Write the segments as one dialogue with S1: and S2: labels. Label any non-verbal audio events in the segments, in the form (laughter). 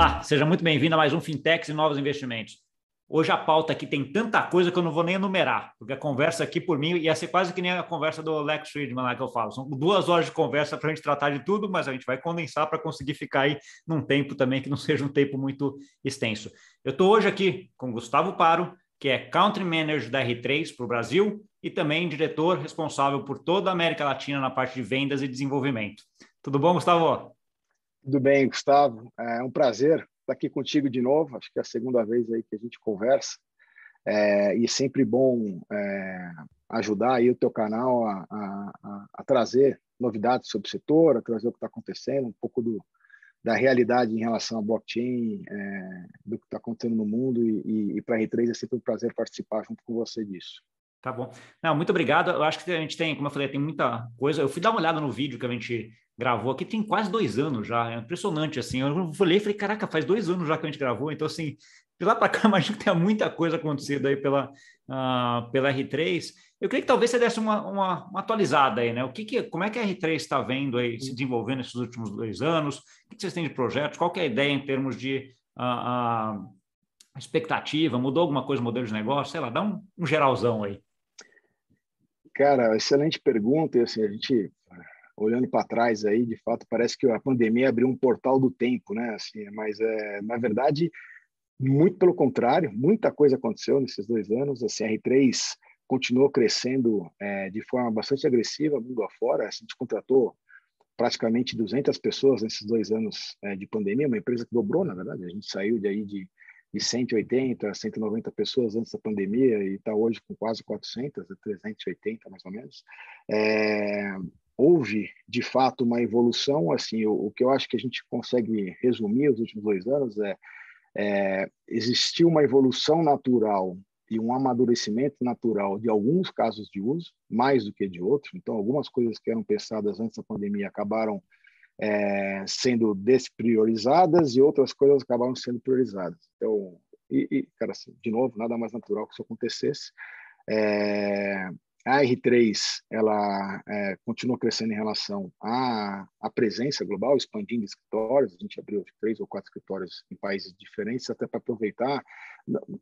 S1: Olá, seja muito bem-vindo a mais um Fintechs e Novos Investimentos. Hoje a pauta aqui tem tanta coisa que eu não vou nem enumerar, porque a conversa aqui por mim ia ser quase que nem a conversa do Lex Friedman lá que eu falo. São duas horas de conversa para a gente tratar de tudo, mas a gente vai condensar para conseguir ficar aí num tempo também que não (laughs) seja um tempo muito extenso. Eu estou hoje aqui com Gustavo Paro, que é Country Manager da R3 para o Brasil e também diretor responsável por toda a América Latina na parte de vendas e desenvolvimento. Tudo bom, Gustavo?
S2: Tudo bem, Gustavo. É um prazer estar aqui contigo de novo. Acho que é a segunda vez aí que a gente conversa. É, e sempre bom é, ajudar aí o teu canal a, a, a, trazer novidades sobre o setor, a trazer o que está acontecendo, um pouco do, da realidade em relação à blockchain, é, do que está acontecendo no mundo. E, e, e para a R3 é sempre um prazer participar junto com você disso.
S1: Tá bom. Não, muito obrigado. Eu acho que a gente tem, como eu falei, tem muita coisa. Eu fui dar uma olhada no vídeo que a gente gravou aqui tem quase dois anos já. É impressionante, assim. Eu falei falei, caraca, faz dois anos já que a gente gravou. Então, assim, de lá para cá, (laughs) imagino que tem muita coisa acontecendo aí pela, uh, pela R3. Eu queria que talvez você desse uma, uma, uma atualizada aí, né? O que, que como é que a R3 está vendo aí, se desenvolvendo nesses últimos dois anos? O que, que vocês têm de projetos? Qual é a ideia em termos de uh, uh, expectativa? Mudou alguma coisa no modelo de negócio? Sei lá, dá um, um geralzão aí.
S2: Cara, excelente pergunta. E assim, a gente olhando para trás aí, de fato, parece que a pandemia abriu um portal do tempo, né? Assim, mas é, na verdade, muito pelo contrário, muita coisa aconteceu nesses dois anos. A CR3 continuou crescendo é, de forma bastante agressiva mundo afora. A gente contratou praticamente 200 pessoas nesses dois anos é, de pandemia, uma empresa que dobrou, na verdade. A gente saiu de aí de, de 180, 190 pessoas antes da pandemia e está hoje com quase 400, 380 mais ou menos. É, houve de fato uma evolução assim o, o, que eu acho que a gente consegue resumir os últimos dois anos é, é existiu uma evolução natural e um amadurecimento natural de alguns casos de uso mais do que de outros então algumas coisas que eram pensadas antes da pandemia acabaram é, sendo despriorizadas e outras coisas acabaram sendo priorizadas. Então e, e cara assim, de novo nada mais natural que isso acontecesse. É, a R3 ela é, continua crescendo em relação à, à presença global, expandindo escritórios. A gente abriu três ou quatro escritórios em países diferentes, até para aproveitar,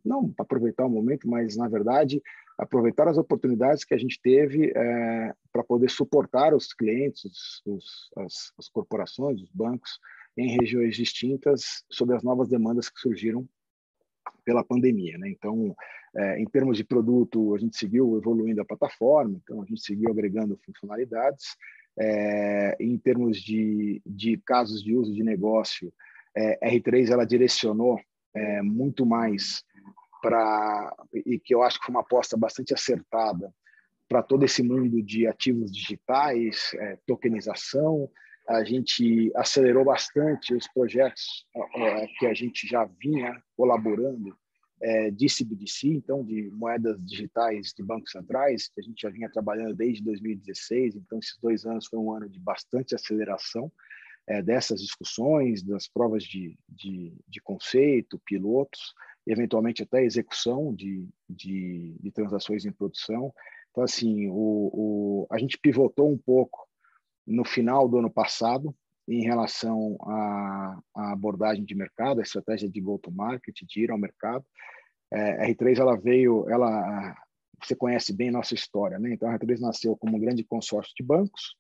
S2: não para aproveitar o momento, mas na verdade aproveitar as oportunidades que a gente teve é, para poder suportar os clientes, os, os, as, as corporações, os bancos em regiões distintas sobre as novas demandas que surgiram pela pandemia. Né? Então, é, em termos de produto, a gente seguiu evoluindo a plataforma, então a gente seguiu agregando funcionalidades. É, em termos de, de casos de uso de negócio, é, R3 ela direcionou é, muito mais para e que eu acho que foi uma aposta bastante acertada para todo esse mundo de ativos digitais, é, tokenização, a gente acelerou bastante os projetos que a gente já vinha colaborando é, de CBDC, então de moedas digitais de bancos centrais, que a gente já vinha trabalhando desde 2016. Então, esses dois anos foi um ano de bastante aceleração é, dessas discussões, das provas de, de, de conceito, pilotos, eventualmente até execução de, de, de transações em produção. Então, assim, o, o, a gente pivotou um pouco no final do ano passado em relação à, à abordagem de mercado, a estratégia de go-to-market, de ir ao mercado. É, a R3 ela veio, ela você conhece bem nossa história, né? Então a R3 nasceu como um grande consórcio de bancos.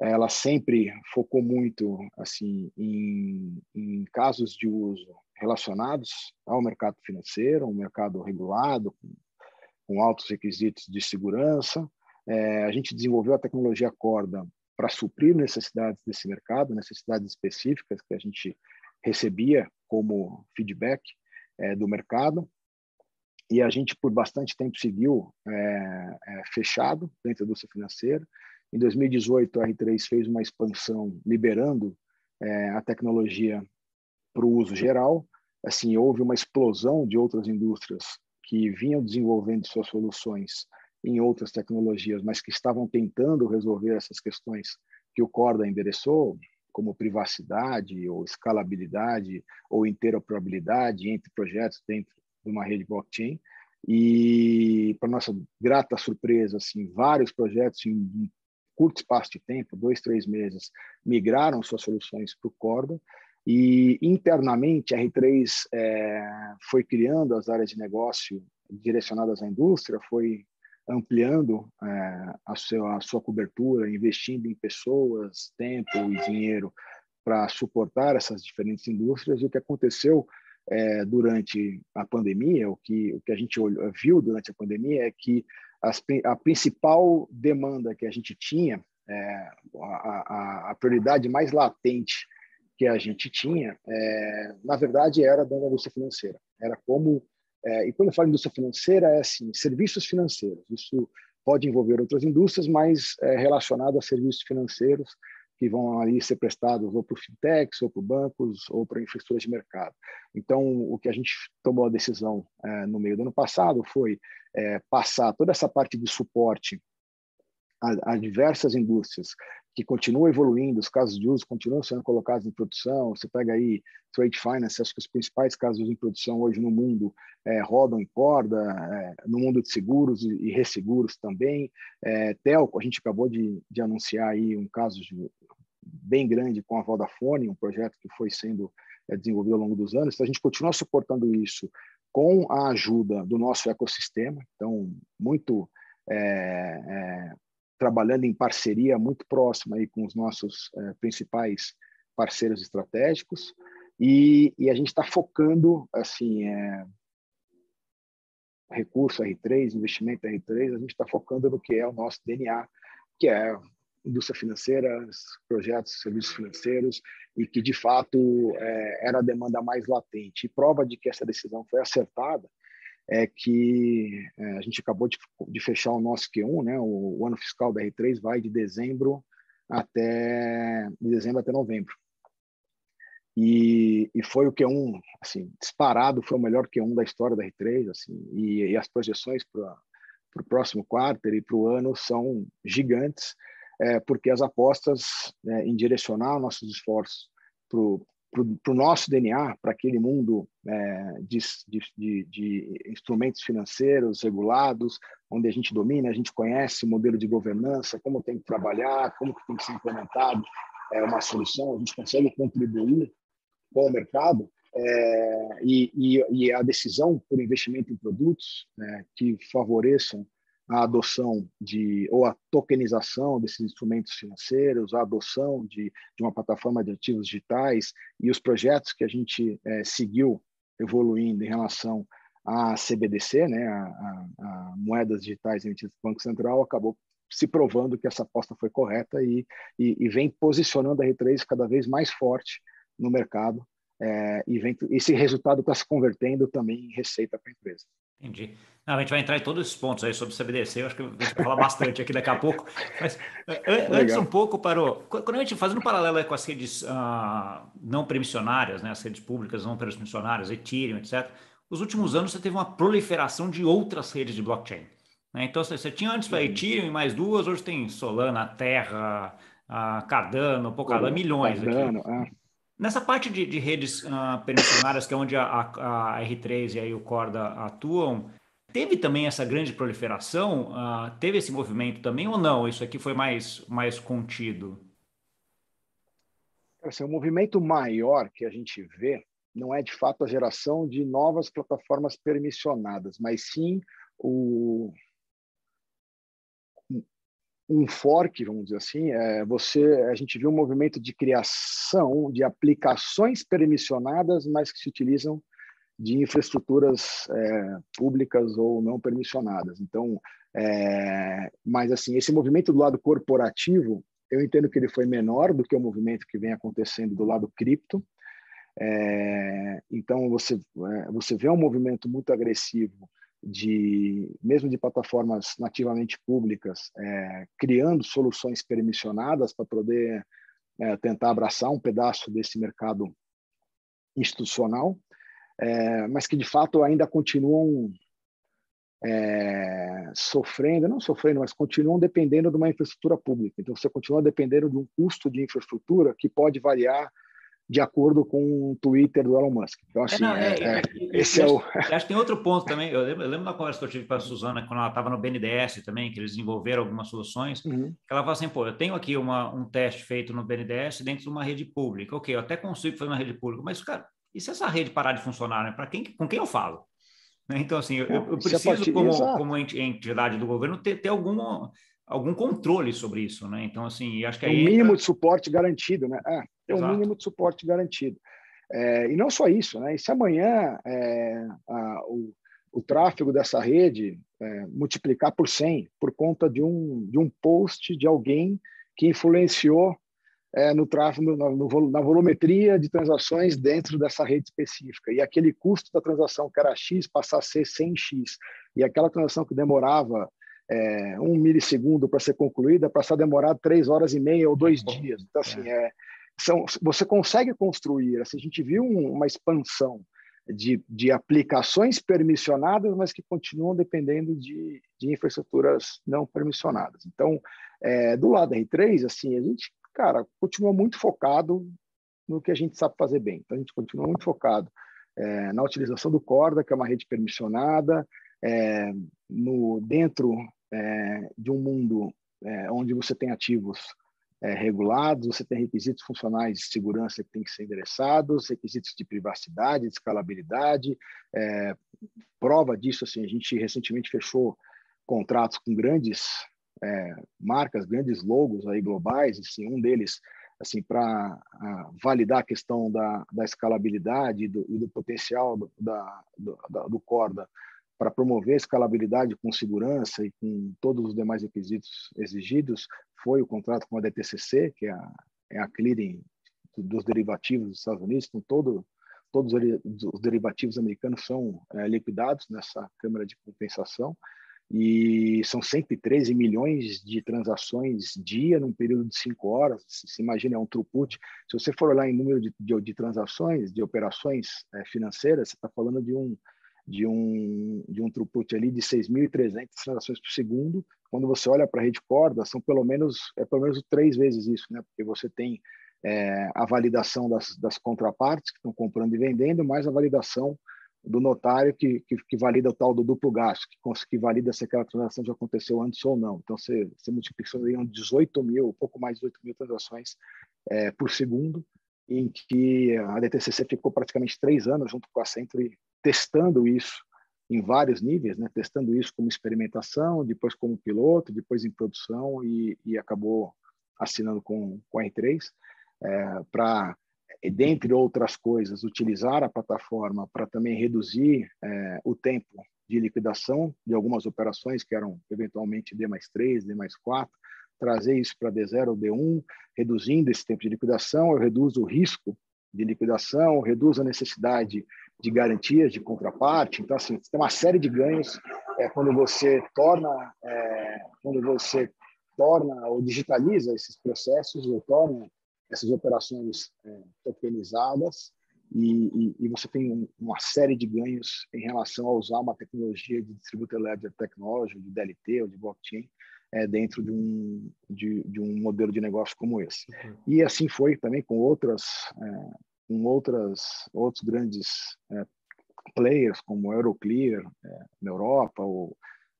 S2: Ela sempre focou muito assim em, em casos de uso relacionados ao mercado financeiro, um mercado regulado com, com altos requisitos de segurança. É, a gente desenvolveu a tecnologia Corda para suprir necessidades desse mercado, necessidades específicas que a gente recebia como feedback é, do mercado. E a gente, por bastante tempo, seguiu é, é, fechado dentro da indústria financeira. Em 2018, a R3 fez uma expansão liberando a tecnologia para o uso geral. Assim, houve uma explosão de outras indústrias que vinham desenvolvendo suas soluções em outras tecnologias, mas que estavam tentando resolver essas questões que o Corda endereçou, como privacidade ou escalabilidade ou interoperabilidade entre projetos dentro de uma rede blockchain. E, para nossa grata surpresa, assim, vários projetos em um curto espaço de tempo, dois, três meses, migraram suas soluções para o Corda. E internamente a R3 é, foi criando as áreas de negócio direcionadas à indústria, foi ampliando é, a, sua, a sua cobertura, investindo em pessoas, tempo e dinheiro para suportar essas diferentes indústrias. E o que aconteceu é, durante a pandemia, o que, o que a gente viu durante a pandemia é que as, a principal demanda que a gente tinha, é, a, a, a, prioridade mais latente que a gente tinha, é, na verdade, era da indústria financeira. Era como é, e quando eu falo indústria financeira, é assim, serviços financeiros. Isso pode envolver outras indústrias, mas é relacionado a serviços financeiros que vão ali ser prestados ou por fintechs, ou por bancos, ou para infraestrutura de mercado. Então, o que a gente tomou a decisão é, no meio do ano passado foi é, passar toda essa parte de suporte a, a diversas indústrias que continua evoluindo, os casos de uso continuam sendo colocados em produção. Você pega aí trade finance, acho que os principais casos em produção hoje no mundo é, rodam em corda, é, no mundo de seguros e, resseguros também. É, Telco, a gente acabou de, de anunciar aí um caso de, bem grande com a Vodafone, um projeto que foi sendo é, desenvolvido ao longo dos anos. Então, a gente continua suportando isso com a ajuda do nosso ecossistema. Então, muito é, é, trabalhando em parceria muito próxima aí com os nossos é, principais parceiros estratégicos e, e a gente está focando assim é, recurso R3, investimento R3, a gente está focando no que é o nosso DNA, que é indústria financeira, projetos, serviços financeiros, e que de fato é, era a demanda mais latente. E prova de que essa decisão foi acertada é que é, a gente acabou de, de, fechar o nosso Q1, né? O, o, ano fiscal da R3 vai de dezembro até de dezembro até novembro. E, e foi o Q1, assim, disparado, foi o melhor Q1 da história da R3, assim, e, e as projeções para o próximo quarto e para o ano são gigantes, é, porque as apostas é, em direcionar nossos esforços para o nosso DNA, para aquele mundo é, de, de, de, instrumentos financeiros regulados, onde a gente domina, a gente conhece o modelo de governança, como tem que trabalhar, como que tem que ser implementado é, uma solução, a gente consegue contribuir com o mercado é, e, e, e, a decisão por investimento em produtos né, que favoreçam a adoção de ou a tokenização desses instrumentos financeiros, a adoção de, de uma plataforma de ativos digitais e os projetos que a gente é, seguiu evoluindo em relação à CBDC, né, a, a, a moedas digitais emitidas pelo Banco Central, acabou se provando que essa aposta foi correta e, e, e vem posicionando a R3 cada vez mais forte no mercado é, e vem, esse resultado está se convertendo também em receita para a empresa.
S1: Entendi. Não, a gente vai entrar em todos esses pontos aí sobre CBDC, eu acho que a gente vai falar bastante aqui daqui a pouco. Mas antes um pouco para o... Quando a gente fazendo um paralelo com as redes uh, não permissionárias, né, as redes públicas não permissionárias, Ethereum, etc., os últimos anos você teve uma proliferação de outras redes de blockchain. Né? Então você tinha antes para Ethereum e mais duas, hoje tem Solana, Terra, uh, Cardano, Polkadot, milhões Cardano, aqui. É. Nessa parte de, de redes uh, permissionárias, que é onde a, a, a, R3 e aí o Corda atuam, teve também essa grande proliferação? Uh, teve esse movimento também ou não? Isso aqui foi mais, mais contido?
S2: Assim, o movimento maior que a gente vê não é de fato a geração de novas plataformas permissionadas, mas sim o, um fork, vamos dizer assim, é, você, a gente viu um movimento de criação de aplicações permissionadas, mas que se utilizam de infraestruturas é, públicas ou não permissionadas. Então, é, mas assim, esse movimento do lado corporativo, eu entendo que ele foi menor do que o movimento que vem acontecendo do lado cripto. É, então, você, é, você vê um movimento muito agressivo de mesmo de plataformas nativamente públicas, é, criando soluções permissionadas para poder é, tentar abraçar um pedaço desse mercado institucional, é, mas que de fato ainda continuam é, sofrendo, não sofrendo, mas continuam dependendo de uma infraestrutura pública. Então você continua dependendo de um custo de infraestrutura que pode variar de acordo com o Twitter do Elon Musk. Então, assim, é, não, é, é, esse é o...
S1: Acho que tem outro ponto também, eu lembro, eu lembro da conversa que eu tive com a Suzana, quando ela estava no BNDES também, que eles desenvolveram algumas soluções, uhum. que ela falou assim, pô, eu tenho aqui uma, um teste feito no BNDES dentro de uma rede pública, ok, eu até consigo fazer uma rede pública, mas, cara, e se essa rede parar de funcionar, né? Para quem, com quem eu falo? (laughs) Né? Então, assim, eu, eu preciso, como, como entidade do governo, ter, ter alguma algum controle sobre isso, né? Então, assim, acho que
S2: é
S1: um
S2: mínimo entra... de suporte garantido, né? É, tem um mínimo de suporte garantido. É, e não só isso, né? E se amanhã é, a, o, o tráfego dessa rede é, multiplicar por 100 por conta de um, de um post de alguém que influenciou é, no tráfego, no, no, na volumetria de transações dentro dessa rede específica. E aquele custo da transação que era X passar a ser 100X. E aquela transação que demorava é, um milissegundo para ser concluída, passar a demorar três horas e meia ou dois dias. Então, assim, é. São, você consegue construir. Assim, a gente viu um, uma expansão de, de aplicações permissionadas, mas que continuam dependendo de, de infraestruturas não permissionadas. Então, é, do lado da R3, assim, a gente, cara, continua muito focado no que a gente sabe fazer bem. Então, a gente continua muito focado é, na utilização do Corda, que é uma rede permissionada, é, no dentro é, de um mundo é, onde você tem ativos é, regulados, você tem requisitos funcionais de segurança que têm que ser endereçados, requisitos de privacidade, de escalabilidade. É, prova disso, assim, a gente recentemente fechou contratos com grandes é, marcas, grandes logos aí globais, assim, um deles assim para validar a questão da, da escalabilidade e do, e do potencial do, da, do, do Corda para promover a escalabilidade com segurança e com todos os demais requisitos exigidos foi o contrato com a DTCC, que é a, é a clearing dos derivativos dos Estados Unidos, com todo, todos os derivativos americanos são é, liquidados nessa câmara de compensação e são 113 milhões de transações dia num período de cinco horas. Se imagina, é um throughput. Se você for olhar em número de, de, de transações, de operações é, financeiras, você está falando de um de um, de um throughput ali de 6.300 transações por segundo. Quando você olha para a rede corda, são pelo menos, é pelo menos três vezes isso, né? porque você tem é, a validação das, das contrapartes que estão comprando e vendendo, mais a validação do notário que, que, que, valida o tal do duplo gasto, que, que valida se aquela transação já aconteceu antes ou não. Então, você, você aí 18 mil, pouco mais de 18 mil transações é, por segundo, em que a DTCC ficou praticamente três anos junto com a Century testando isso em vários níveis, né? testando isso como experimentação, depois como piloto, depois em produção e, e acabou assinando com, com a R3 é, para, dentre outras coisas, utilizar a plataforma para também reduzir é, o tempo de liquidação de algumas operações que eram eventualmente D mais 3, D mais 4, trazer isso para D0 ou D1, reduzindo esse tempo de liquidação, eu reduzo o risco de liquidação, reduzo a necessidade de garantias de contraparte. Então, assim, tem uma série de ganhos é, quando você torna, é, quando você torna ou digitaliza esses processos ou torna essas operações é, tokenizadas e, e, e, você tem um, uma série de ganhos em relação a usar uma tecnologia de Distributed Ledger Technology, de DLT ou de blockchain, é, dentro de um, de, de, um modelo de negócio como esse. Uhum. E assim foi também com outras, é, com outras, outros grandes é, players, como Euroclear é, na Europa, ou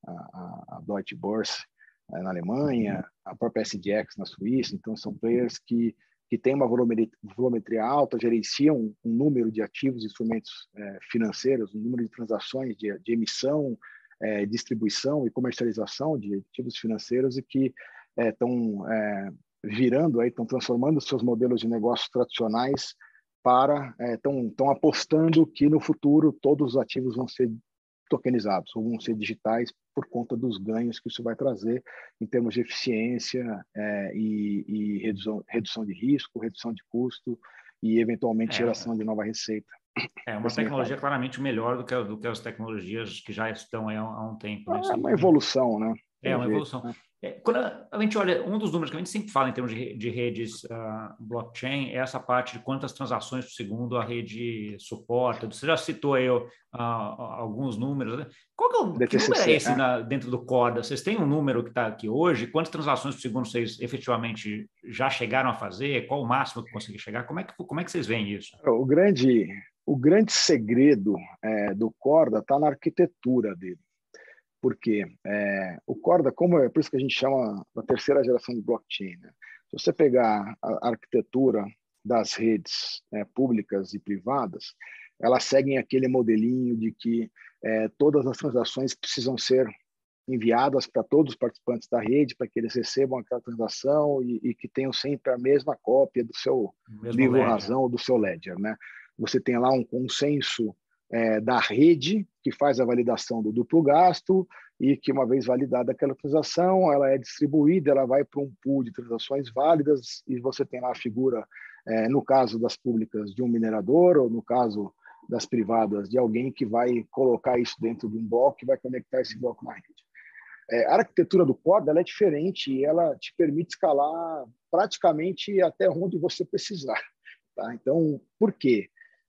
S2: a, a Deutsche Börse é, na Alemanha, a própria SDX na Suíça. Então, são players que, que têm uma volumetria, alta, gerenciam um número de ativos, instrumentos é, financeiros, um número de transações de, de emissão, é, distribuição e comercialização de ativos financeiros e que estão é, virando aí, estão transformando seus modelos de negócios tradicionais para estão é, apostando que no futuro todos os ativos vão ser tokenizados ou vão ser digitais por conta dos ganhos que isso vai trazer em termos de eficiência é, e, e redução, redução de risco, redução de custo e eventualmente é, geração de nova receita.
S1: É uma tecnologia mercado. claramente melhor do que, do que as tecnologias que já estão há um tempo.
S2: Né? É uma evolução, né?
S1: É uma evolução. É, quando a gente olha, um dos números que a gente sempre fala em termos de, de redes uh, blockchain é essa parte de quantas transações por segundo a rede suporta. Você já citou aí uh, alguns números. Né? Qual que, é o, que número é esse é. na, dentro do Corda? Vocês têm um número que está aqui hoje? Quantas transações por segundo vocês efetivamente já chegaram a fazer? Qual o máximo que conseguem chegar? Como é que, como é que vocês veem isso?
S2: O grande, o grande segredo é, do Corda está na arquitetura dele. Porque é, o Corda, como é por isso que a gente chama a terceira geração de blockchain, né? se você pegar a arquitetura das redes é, públicas e privadas, elas seguem aquele modelinho de que é, todas as transações precisam ser enviadas para todos os participantes da rede para que eles recebam aquela transação e, e que tenham sempre a mesma cópia do seu livro razão do seu ledger, né? Você tem lá um consenso é, da rede, que faz a validação do duplo gasto, e que, uma vez validada aquela transação, ela é distribuída, ela vai para um pool de transações válidas, e você tem lá a figura, é, no caso das públicas, de um minerador, ou no caso das privadas, de alguém que vai colocar isso dentro de um bloco e vai conectar esse bloco na rede. É, a arquitetura do Corda é diferente e ela te permite escalar praticamente até onde você precisar. Tá? Então, por quê?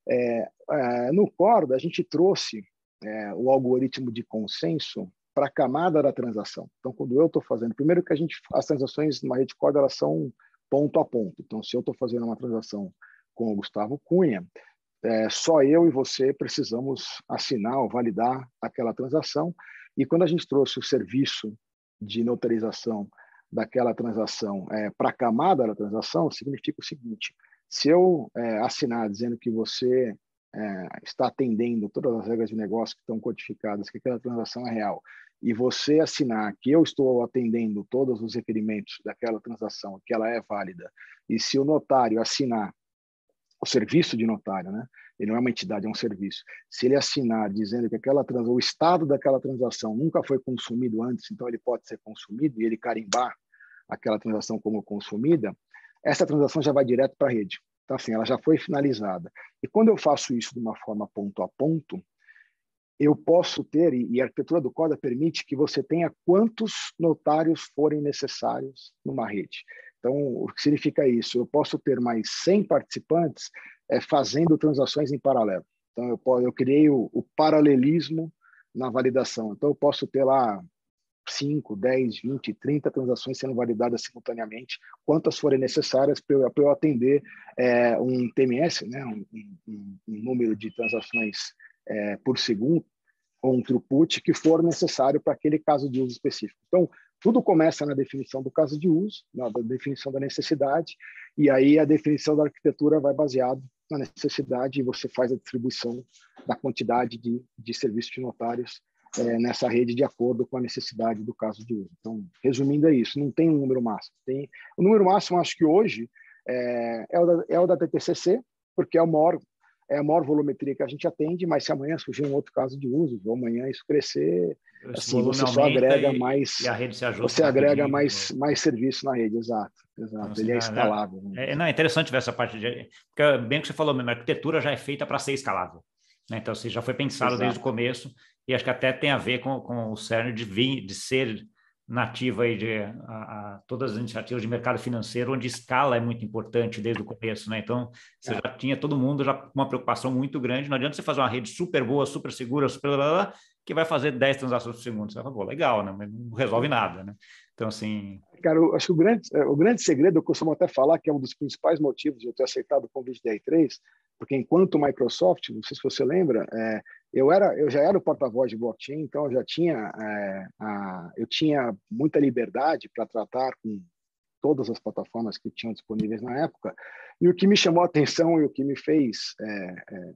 S2: É, é, no Corda, a gente trouxe é, o algoritmo de consenso para a camada da transação. Então, quando eu estou fazendo, primeiro que a gente, as transações numa rede Corda elas são ponto a ponto. Então, se eu estou fazendo uma transação com o Gustavo Cunha, é, só eu e você precisamos assinar ou validar aquela transação. E quando a gente trouxe o serviço de notarização daquela transação é, para a camada da transação, significa o seguinte: se eu é, assinar dizendo que você é, está atendendo todas as regras de negócio que estão codificadas, que aquela transação é real, e você assinar que eu estou atendendo todos os requerimentos daquela transação, que ela é válida, e se o notário assinar o serviço de notário, né? Ele não é uma entidade, é um serviço. Se ele assinar dizendo que aquela transação, o estado daquela transação nunca foi consumido antes, então ele pode ser consumido e ele carimbar aquela transação como consumida, essa transação já vai direto para a rede. Então, assim, ela já foi finalizada. E quando eu faço isso de uma forma ponto a ponto, eu posso ter, e a arquitetura do Coda permite que você tenha quantos notários forem necessários numa rede. Então, o que significa isso? Eu posso ter mais 100 participantes é, fazendo transações em paralelo. Então, eu, eu criei o, o paralelismo na validação. Então, eu posso ter lá 5, 10, 20, 30 transações sendo validadas simultaneamente, quantas forem necessárias para eu, atender é, um TMS, né, um, um, um, número de transações é, por segundo, ou um throughput que for necessário para aquele caso de uso específico. Então, tudo começa na definição do caso de uso, na definição da necessidade, e aí a definição da arquitetura vai baseado na necessidade e você faz a distribuição da quantidade de, de serviços de notários é, nessa rede de acordo com a necessidade do caso de uso. Então, resumindo, é isso. Não tem um número máximo. Tem o número máximo, acho que hoje é, é, o, da, é o da TTCC, porque é o maior é a maior volumetria que a gente atende, mas se amanhã surgir um outro caso de uso, ou amanhã isso crescer, Esse assim, você só agrega
S1: e,
S2: mais.
S1: E a rede se.
S2: Você agrega mais, mais serviço na rede, exato. exato. Então, assim, Ele é, é escalável.
S1: Né? É, não, é interessante ver essa parte de. Porque, bem que você falou, a arquitetura já é feita para ser escalável. Né? Então, assim, já foi pensado exato. desde o começo e acho que até tem a ver com, com o CERN de, vir, de ser nativo aí de a, a, todas as iniciativas de mercado financeiro, onde escala é muito importante desde o começo, né? Então, você é. já tinha todo mundo já com uma preocupação muito grande. Não adianta você fazer uma rede super boa, super segura, super blá, blá, que vai fazer 10 transações por segundo. Você fala, legal, né? Mas não resolve nada, né? Então, assim...
S2: Cara, eu acho que o grande, é, o grande segredo, eu costumo até falar que é um dos principais motivos de eu ter aceitado o convite da R3, porque enquanto Microsoft, não sei se você lembra, é, eu era eu já era o porta-voz de blockchain então eu já tinha é, a, eu tinha muita liberdade para tratar com todas as plataformas que tinham disponíveis na época. E o que me chamou a atenção e o que me fez é, é,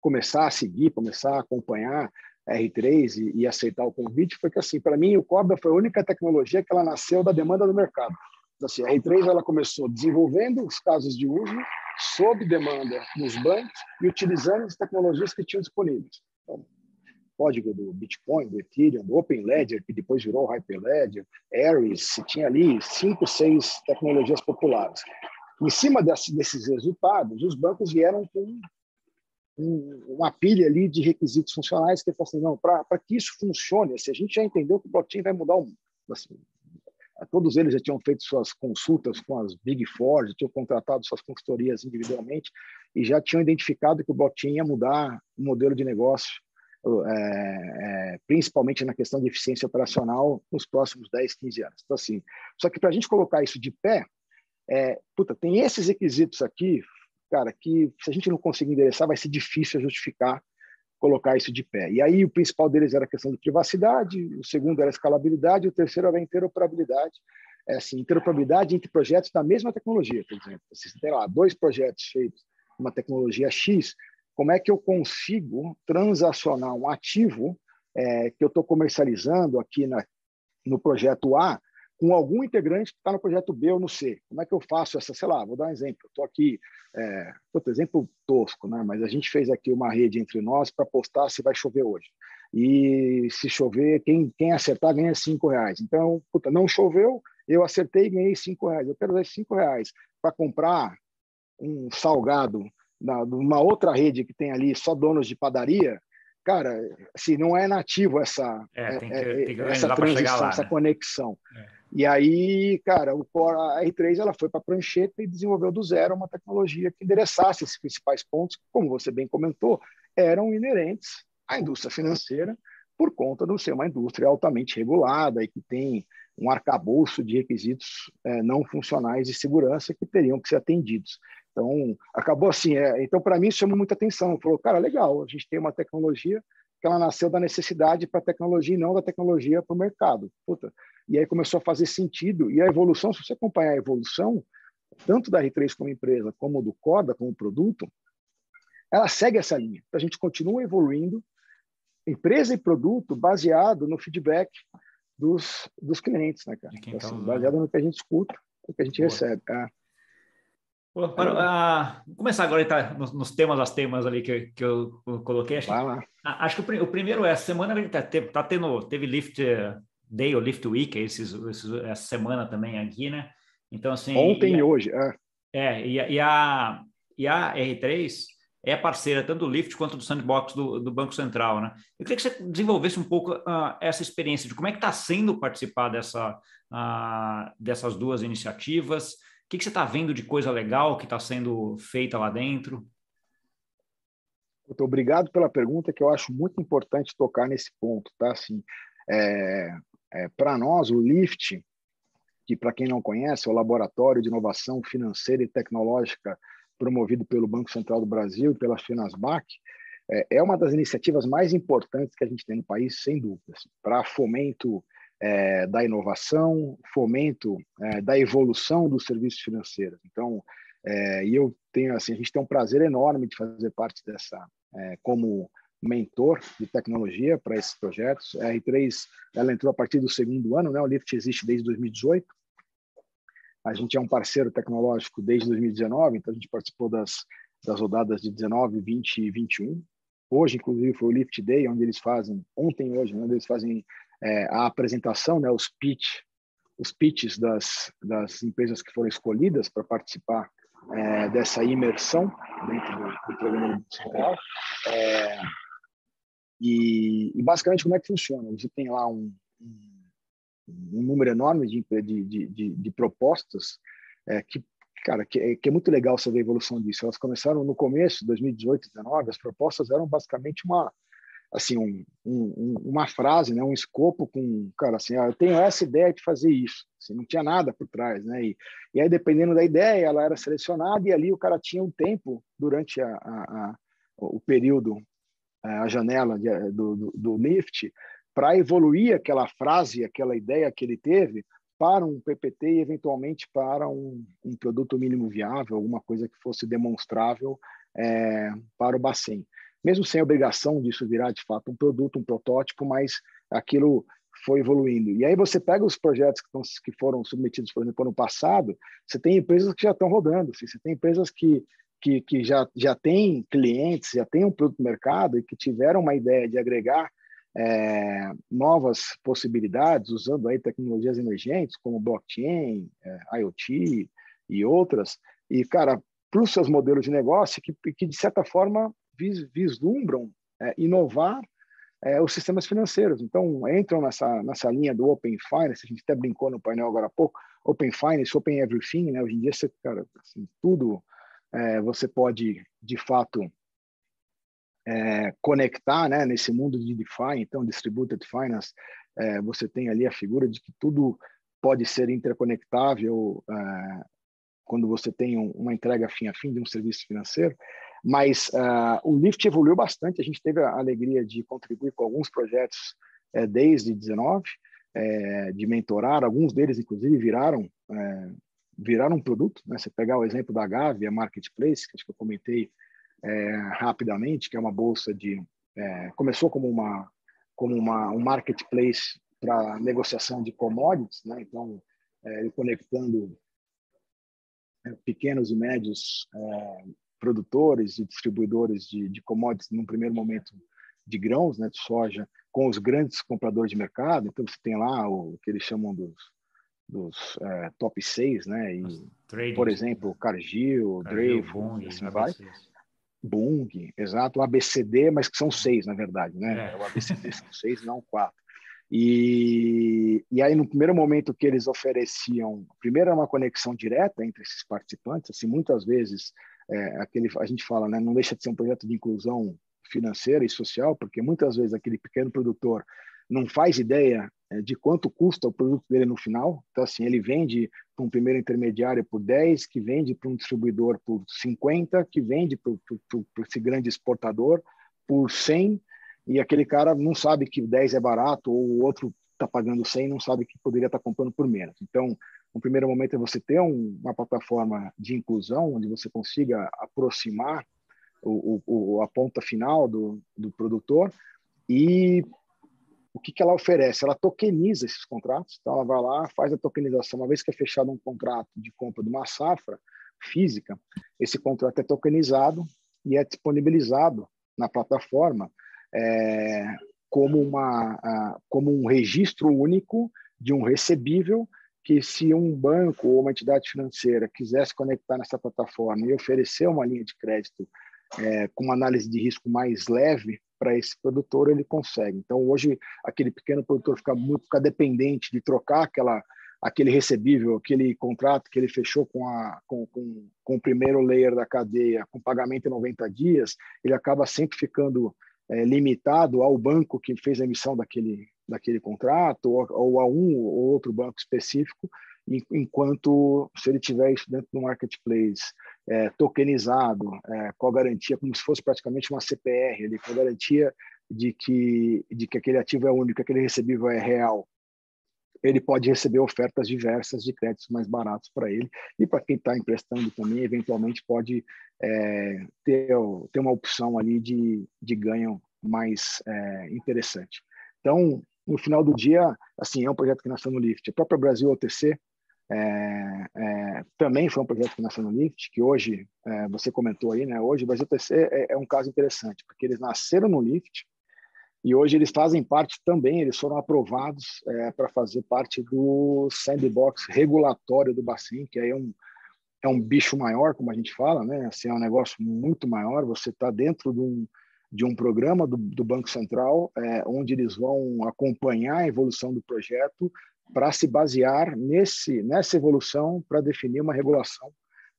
S2: começar a seguir começar a acompanhar a R3 e, e aceitar o convite foi que assim para mim o Corda foi a única tecnologia que ela nasceu da demanda do mercado. Então, assim, a R3 ela começou desenvolvendo os casos de uso sob demanda dos bancos e utilizando as tecnologias que tinham disponíveis. Então, código do Bitcoin, do Ethereum, do OpenLedger, que depois virou Hyperledger, Ares, se tinha ali cinco, seis tecnologias populares. Em cima desse, desses resultados, os bancos vieram com um, uma pilha ali de requisitos funcionais que falaram assim, não, para que isso funcione, se a gente já entendeu que o blockchain vai mudar o mundo, assim, todos eles já tinham feito suas consultas com as Big Four, já tinham contratado suas consultorias individualmente e já tinham identificado que o blockchain ia mudar o modelo de negócio, é, é, principalmente na questão de eficiência operacional nos próximos 10, 15 anos. Então, assim, só que para a gente colocar isso de pé, é, puta, tem esses requisitos aqui, cara, que se a gente não conseguir endereçar, vai ser difícil justificar colocar isso de pé. E aí o principal deles era a questão de privacidade, o segundo era a escalabilidade, o terceiro era a interoperabilidade. É assim, interoperabilidade entre projetos da mesma tecnologia, por exemplo. Se tem lá dois projetos feitos uma tecnologia X, como é que eu consigo transacionar um ativo é, que eu estou comercializando aqui na, no projeto A com algum integrante que está no projeto B ou no C. Como é que eu faço essa, sei lá, vou dar um exemplo. Estou aqui, é, outro exemplo tosco, né? mas a gente fez aqui uma rede entre nós para postar se vai chover hoje. E se chover, quem, quem acertar ganha cinco reais. Então, puta, não choveu, eu acertei e ganhei cinco reais. Eu quero dar cinco reais para comprar um salgado na, numa outra rede que tem ali só donos de padaria, cara, assim, não é nativo essa, é, é, tem que essa transição, lá, essa né? conexão. É. E aí, cara, o Core, a R3 ela foi para a prancheta e desenvolveu do zero uma tecnologia que endereçasse esses principais pontos, que, como você bem comentou, eram inerentes à indústria financeira por conta de ser uma indústria altamente regulada e que tem um arcabouço de requisitos é, não funcionais de segurança que teriam que ser atendidos. Então, acabou assim. É, então, para mim, isso chamou muita atenção. Falou, cara, legal, a gente tem uma tecnologia que ela nasceu da necessidade para a tecnologia e não da tecnologia para o mercado. Puta. E aí começou a fazer sentido. E a evolução, se você acompanhar a evolução, tanto da R3 como empresa, como do Coda como produto, ela segue essa linha. Então, a gente continua evoluindo, empresa e produto, baseado no feedback dos, dos clientes, né, cara? Então, assim, baseado no que a gente escuta, no que a gente Boa. recebe. É.
S1: Para, uh, vou começar agora tá, nos, nos, temas, as temas ali que, que eu, eu coloquei. Acho, acho que o, o, primeiro, essa semana a gente tá, tá tendo, teve Lift Day ou Lift Week esses, esses, essa semana também aqui, né? Então, assim.
S2: Ontem e, e hoje,
S1: é. É, e, e, a, e a R3 é parceira tanto do Lift quanto do Sandbox do, do Banco Central, né? Eu queria que você desenvolvesse um pouco uh, essa experiência de como é que está sendo participar dessa, uh, dessas duas iniciativas. O que, que você está vendo de coisa legal que está sendo feita lá dentro?
S2: Muito obrigado pela pergunta, que eu acho muito importante tocar nesse ponto, tá? Assim, é, é, para nós, o LIFT, que para quem não conhece, é o Laboratório de Inovação Financeira e Tecnológica promovido pelo Banco Central do Brasil e pela Finasbac, é, é uma das iniciativas mais importantes que a gente tem no país, sem dúvida, assim, para fomento é, da inovação, fomento é, da evolução dos serviços financeiros. Então, é, e eu tenho assim, a gente tem um prazer enorme de fazer parte dessa, é, como mentor de tecnologia para esses projetos. A R3 ela entrou a partir do segundo ano, né? O Lift existe desde 2018. A gente é um parceiro tecnológico desde 2019, então a gente participou das, das rodadas de 19, 20 e 21. Hoje, inclusive, foi o Lift Day, onde eles fazem, ontem e hoje, né, onde eles fazem é, a apresentação, né, os pitch, os pitches das, das empresas que foram escolhidas para participar é, dessa imersão dentro do, do programa central. É, e, e, basicamente como é que funciona? Você tem lá um, um, um número enorme de, de, de, de propostas é, que cara, que é, que é, muito legal ver a evolução disso. Elas começaram no começo, 2018, 2019, as propostas eram basicamente uma, assim um, um, uma frase, né, um escopo com, cara, assim, ah, eu tenho essa ideia de fazer isso. Assim, não tinha nada por trás, né? E, e aí dependendo da ideia, ela era selecionada e ali o cara tinha um tempo durante a, a, a o período, a janela de, do, do, do lift, para evoluir aquela frase, aquela ideia que ele teve para um PPT e eventualmente para um, um produto mínimo viável, alguma coisa que fosse demonstrável é, para o Bacen mesmo sem obrigação disso virar de fato um produto, um protótipo, mas aquilo foi evoluindo. E aí você pega os projetos que, estão, que foram submetidos, por exemplo, ano passado, você tem empresas que já estão rodando, assim, você tem empresas que, que, que já, já têm clientes, já têm um produto no mercado e que tiveram uma ideia de agregar é, novas possibilidades usando aí tecnologias emergentes como blockchain, é, IoT e outras. E, cara, para os seus modelos de negócio que, que de certa forma vis, vislumbram é, inovar é, os sistemas financeiros. Então, entram nessa, nessa linha do Open Finance, a gente até brincou no painel agora há pouco, Open Finance, Open Everything, né? Hoje em dia, você, cara, assim, tudo é, você pode, de fato, é, conectar né, nesse mundo de DeFi, então, Distributed Finance, é, você tem ali a figura de que tudo pode ser interconectável é, quando você tem um, uma entrega fim a fim de um serviço financeiro. Mas uh, o Lift evoluiu bastante, a gente teve a alegria de contribuir com alguns projetos é, desde 19, é, de mentorar, alguns deles, inclusive, viraram é, viraram um produto. Né? Você pegar o exemplo da Gavi, a Marketplace, que acho que eu comentei rapidamente, que é uma bolsa de começou como uma como uma um marketplace para negociação de commodities, né? Então conectando pequenos e médios produtores e distribuidores de, de commodities num primeiro momento de grãos, né, de soja, com os grandes compradores de mercado. Então você tem lá o que eles chamam dos dos é, top 6, né? E, por exemplo, Cargill, Dreyfus, Bung, assim vai. Bung, exato, o ABCD, mas que são seis, na verdade, né? É. O ABCD (laughs) são seis, não quatro. E, e aí, no primeiro momento que eles ofereciam, primeiro era uma conexão direta entre esses participantes, assim, muitas vezes, é, aquele, a gente fala, né, não deixa de ser um projeto de inclusão financeira e social, porque muitas vezes aquele pequeno produtor não faz ideia é, de quanto custa o produto dele no final. Então, assim, ele vende para um primeiro intermediário por 10, que vende para um distribuidor por 50, que vende para, esse grande exportador por 100, e aquele cara não sabe que 10 é barato, ou o outro está pagando 100 não sabe que poderia estar tá comprando por menos. Então, no primeiro momento é você ter um, uma plataforma de inclusão, onde você consiga aproximar o, o, a ponta final do, do produtor e o que, que ela oferece? Ela tokeniza esses contratos, então ela vai lá, faz a tokenização. Uma vez que é fechado um contrato de compra de uma safra física, esse contrato é tokenizado e é disponibilizado na plataforma é, como, uma, como um registro único de um recebível que se um banco ou uma entidade financeira quisesse conectar nessa plataforma e oferecer uma linha de crédito é, com uma análise de risco mais leve para esse produtor, ele consegue. Então, hoje, aquele pequeno produtor fica muito fica dependente de trocar aquela, aquele recebível, aquele contrato que ele fechou com, a, com, com, com o primeiro layer da cadeia, com pagamento em 90 dias, ele acaba sempre ficando é, limitado ao banco que fez a emissão daquele, daquele contrato, ou, ou a um ou outro banco específico, enquanto se ele tiver isso dentro do marketplace é, tokenizado, é, com a garantia, como se fosse praticamente uma CPR, ele, com a garantia de que, de que aquele ativo é único, aquele recebível é real, ele pode receber ofertas diversas de créditos mais baratos para ele e para quem está emprestando também, eventualmente pode é, ter, ter uma opção ali de, de ganho mais é, interessante. Então, no final do dia, assim, é um projeto que nasceu no Lift. A própria Brasil OTC é, é, também foi um projeto que nasceu no Lift, que hoje, é, você comentou aí, né? Hoje o Brasil TC é, é, um caso interessante, porque eles nasceram no Lift e hoje eles fazem parte também, eles foram aprovados é, para fazer parte do sandbox regulatório do Bacen, que aí é um, é um bicho maior, como a gente fala, né? Assim, é um negócio muito maior, você está dentro de um, de um programa do, do Banco Central, é, onde eles vão acompanhar a evolução do projeto para se basear nesse, nessa evolução para definir uma regulação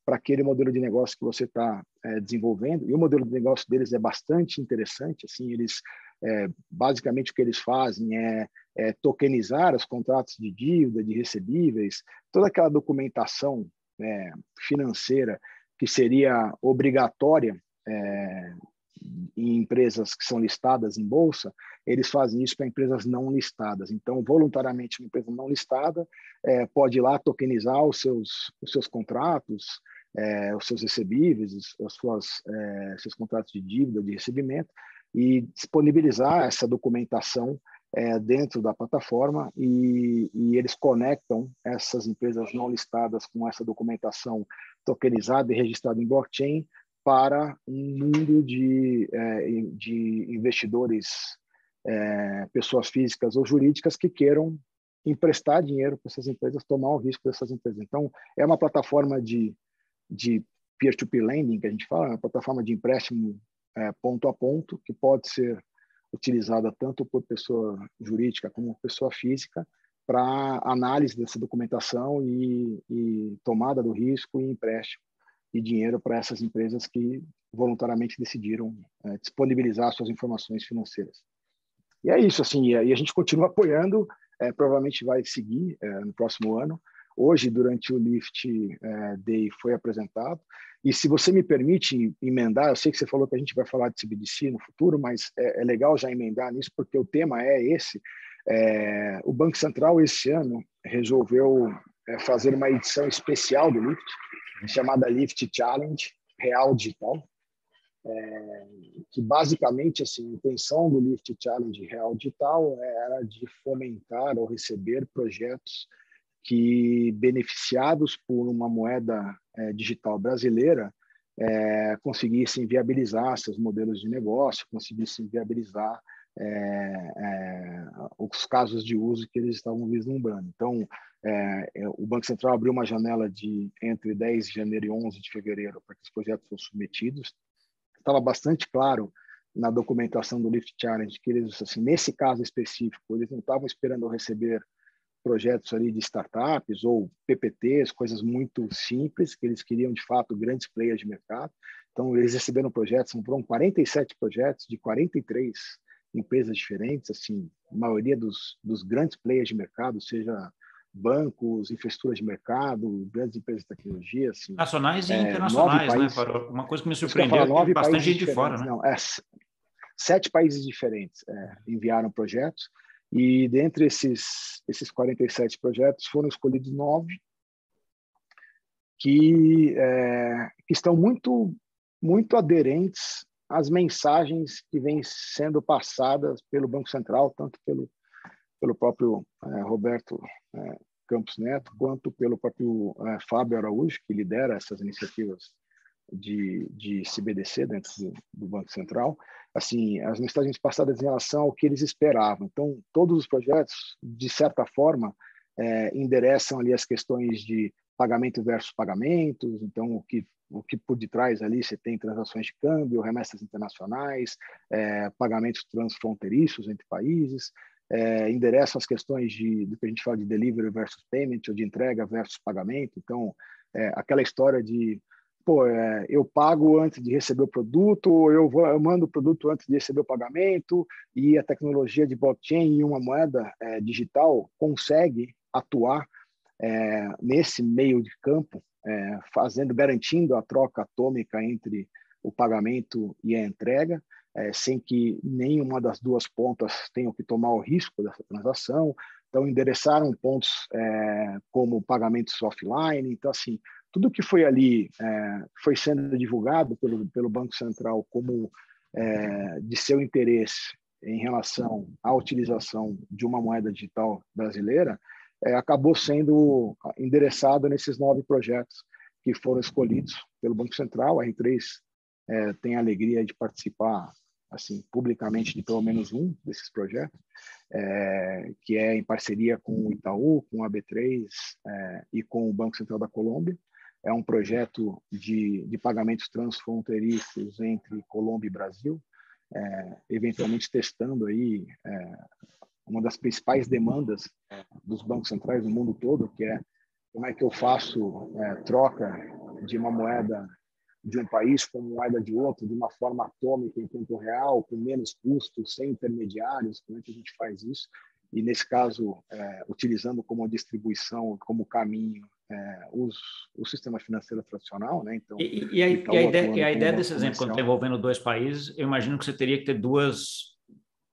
S2: para aquele modelo de negócio que você está é, desenvolvendo. E o modelo de negócio deles é bastante interessante. Assim, eles é, basicamente o que eles fazem é, é, tokenizar os contratos de dívida, de recebíveis, toda aquela documentação é, financeira que seria obrigatória é, em empresas que são listadas em bolsa, eles fazem isso para empresas não listadas. Então, voluntariamente, uma empresa não listada é, pode ir lá tokenizar os seus, os seus contratos, é, os seus recebíveis, os é, seus contratos de dívida, de recebimento, e disponibilizar essa documentação é, dentro da plataforma e, e, eles conectam essas empresas não listadas com essa documentação tokenizada e registrada em blockchain para um mundo de, é, de investidores, é, pessoas físicas ou jurídicas que queiram emprestar dinheiro para essas empresas, tomar o risco dessas empresas. Então, é uma plataforma de, de peer-to-peer lending, que a gente fala, é uma plataforma de empréstimo é, ponto a ponto, que pode ser utilizada tanto por pessoa jurídica como pessoa física para análise dessa documentação e, e, tomada do risco e empréstimo de dinheiro para essas empresas que voluntariamente decidiram é, disponibilizar suas informações financeiras. E é isso, assim, e a gente continua apoiando, é, provavelmente vai seguir é, no próximo ano. Hoje, durante o Lift é, Day, foi apresentado. E se você me permite emendar, eu sei que você falou que a gente vai falar de CBDC no futuro, mas é, é legal já emendar nisso, porque o tema é esse. É, o Banco Central, esse ano, resolveu é, fazer uma edição especial do Lift, chamada Lift Challenge Real Digital, é, que basicamente assim, a intenção do Lift Challenge Real Digital era de fomentar ou receber projetos que, beneficiados por uma moeda é, digital brasileira, é, conseguissem viabilizar seus modelos de negócio, conseguissem viabilizar é, é, os casos de uso que eles estavam vislumbrando. Então, é, é, o Banco Central abriu uma janela de entre 10 de janeiro e 11 de fevereiro para que os projetos fossem submetidos. Estava bastante claro na documentação do Lift Challenge que eles, assim, nesse caso específico, eles não estavam esperando receber projetos ali de startups ou PPTs, coisas muito simples, que eles queriam, de fato, grandes players de mercado. Então, eles receberam projetos, foram 47 projetos de 43 empresas diferentes, assim, a maioria dos, dos grandes players de mercado, seja bancos, infraestruturas de mercado, grandes empresas de tecnologia. Assim,
S1: Nacionais e é, internacionais, né? Uma coisa que me surpreendeu nove bastante gente de fora, né? Não,
S2: é, sete países diferentes é, enviaram projetos e dentre esses, esses 47 projetos foram escolhidos nove que, é, que estão muito, muito aderentes às mensagens que vêm sendo passadas pelo Banco Central, tanto pelo, pelo próprio é, Roberto é, Campos Neto, quanto pelo próprio é, Fábio Araújo, que lidera essas iniciativas de, de CBDC dentro do, Banco Central, assim, as mensagens passadas em relação ao que eles esperavam. Então, todos os projetos, de certa forma, é, endereçam ali as questões de pagamento versus pagamentos, então o que o que por detrás ali você tem transações de câmbio, remessas internacionais, é, pagamentos transfronteiriços entre países, é, endereçam as questões de, do que a gente fala de delivery versus payment, ou de entrega versus pagamento. Então, é, aquela história de pô, é, eu pago antes de receber o produto, ou eu, vou, eu mando o produto antes de receber o pagamento, e a tecnologia de blockchain e uma moeda é, digital consegue atuar é, nesse meio de campo, é, fazendo, garantindo a troca atômica entre o pagamento e a entrega, é, sem que nenhuma das duas pontas tenha que tomar o risco dessa transação. Então, endereçaram pontos é, como pagamentos offline. Então, assim, tudo que foi ali é, foi sendo divulgado pelo, pelo Banco Central como é, de seu interesse em relação à utilização de uma moeda digital brasileira, é, acabou sendo endereçado nesses nove projetos que foram escolhidos pelo Banco Central. A R3 é, tem a alegria de participar assim publicamente de pelo menos um desses projetos, é, que é em parceria com o Itaú, com a B3 é, e com o Banco Central da Colômbia. É um projeto de, de pagamentos transfronteiriços entre Colômbia e Brasil, é, eventualmente testando aí é, uma das principais demandas dos bancos centrais do mundo todo, que é como é que eu faço é, troca de uma moeda de um país com moeda de outro de uma forma atômica em tempo real, com menos custos, sem intermediários, como é que a gente faz isso? E nesse caso, é, utilizando como distribuição, como caminho, é, os, o sistema financeiro tradicional, né?
S1: Então, e, e, a, e a, ideia, e a ideia desse exemplo, quando está envolvendo dois países, eu imagino que você teria que ter duas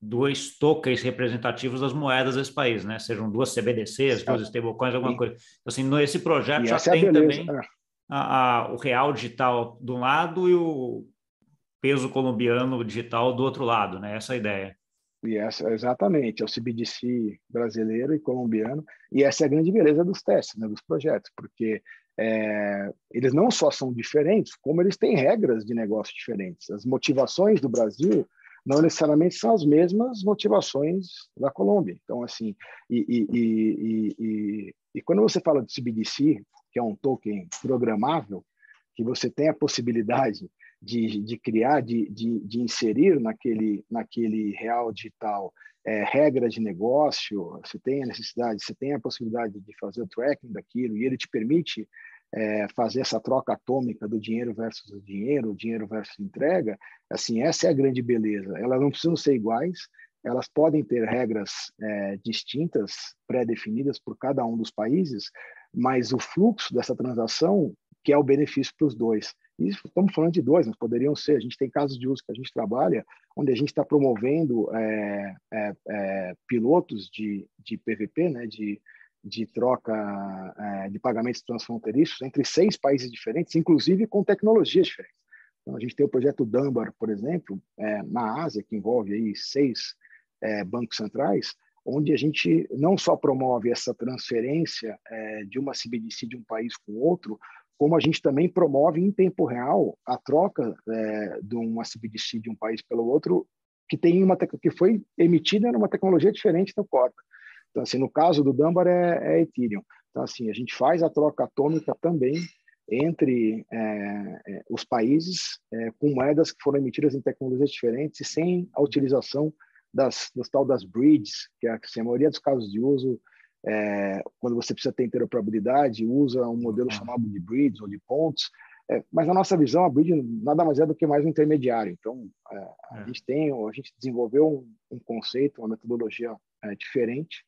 S1: dois tokens representativos das moedas desse país, né? Sejam duas CBDCs, duas stablecoins, alguma coisa. Então, assim, nesse projeto já é tem é também a, a, o real digital de um lado e o peso colombiano digital do outro lado, né? Essa é a ideia.
S2: E essa, exatamente, é o CBDC brasileiro e colombiano. E essa é a grande beleza dos testes, né, dos projetos, porque é, eles não só são diferentes, como eles têm regras de negócio diferentes. As motivações do Brasil não necessariamente são as mesmas motivações da Colômbia. Então, assim, e, e, e, e, quando você fala de CBDC, que é um token programável, que você tem a possibilidade de, de criar, de, de, de, inserir naquele, naquele real digital é, regra de negócio, você tem a necessidade, você tem a possibilidade de fazer o tracking daquilo e ele te permite é, fazer essa troca atômica do dinheiro versus o dinheiro, o dinheiro versus entrega, assim, essa é a grande beleza. Elas não precisam ser iguais, elas podem ter regras é, distintas, pré-definidas por cada um dos países, mas o fluxo dessa transação que é o benefício para os dois. Estamos falando de dois, mas poderiam ser. A gente tem casos de uso que a gente trabalha, onde a gente está promovendo é, é, é, pilotos de, de PVP, né, de, de troca é, de pagamentos transfronteiriços entre seis países diferentes, inclusive com tecnologias diferentes. Então, a gente tem o projeto Dunbar, por exemplo, é, na Ásia, que envolve aí seis é, bancos centrais, onde a gente não só promove essa transferência de uma CBDC de um país com outro, como a gente também promove em tempo real a troca é, de uma CBDC de um país pelo outro que tem uma que foi emitida numa tecnologia diferente do Corta. Então, assim, no caso do Dunbar é, é Ethereum. Então, assim, a gente faz a troca atômica também entre é, é os países é, com moedas que foram emitidas em tecnologias diferentes e sem a utilização das, das tal das bridges, que é, assim, a maioria dos casos de uso é, quando você precisa ter interoperabilidade, usa um modelo uhum. chamado de bridges ou de pontos. É, mas na nossa visão, a bridge nada mais é do que mais um intermediário. Então, é, a é. gente tem, a gente desenvolveu um, um conceito, uma metodologia é, diferente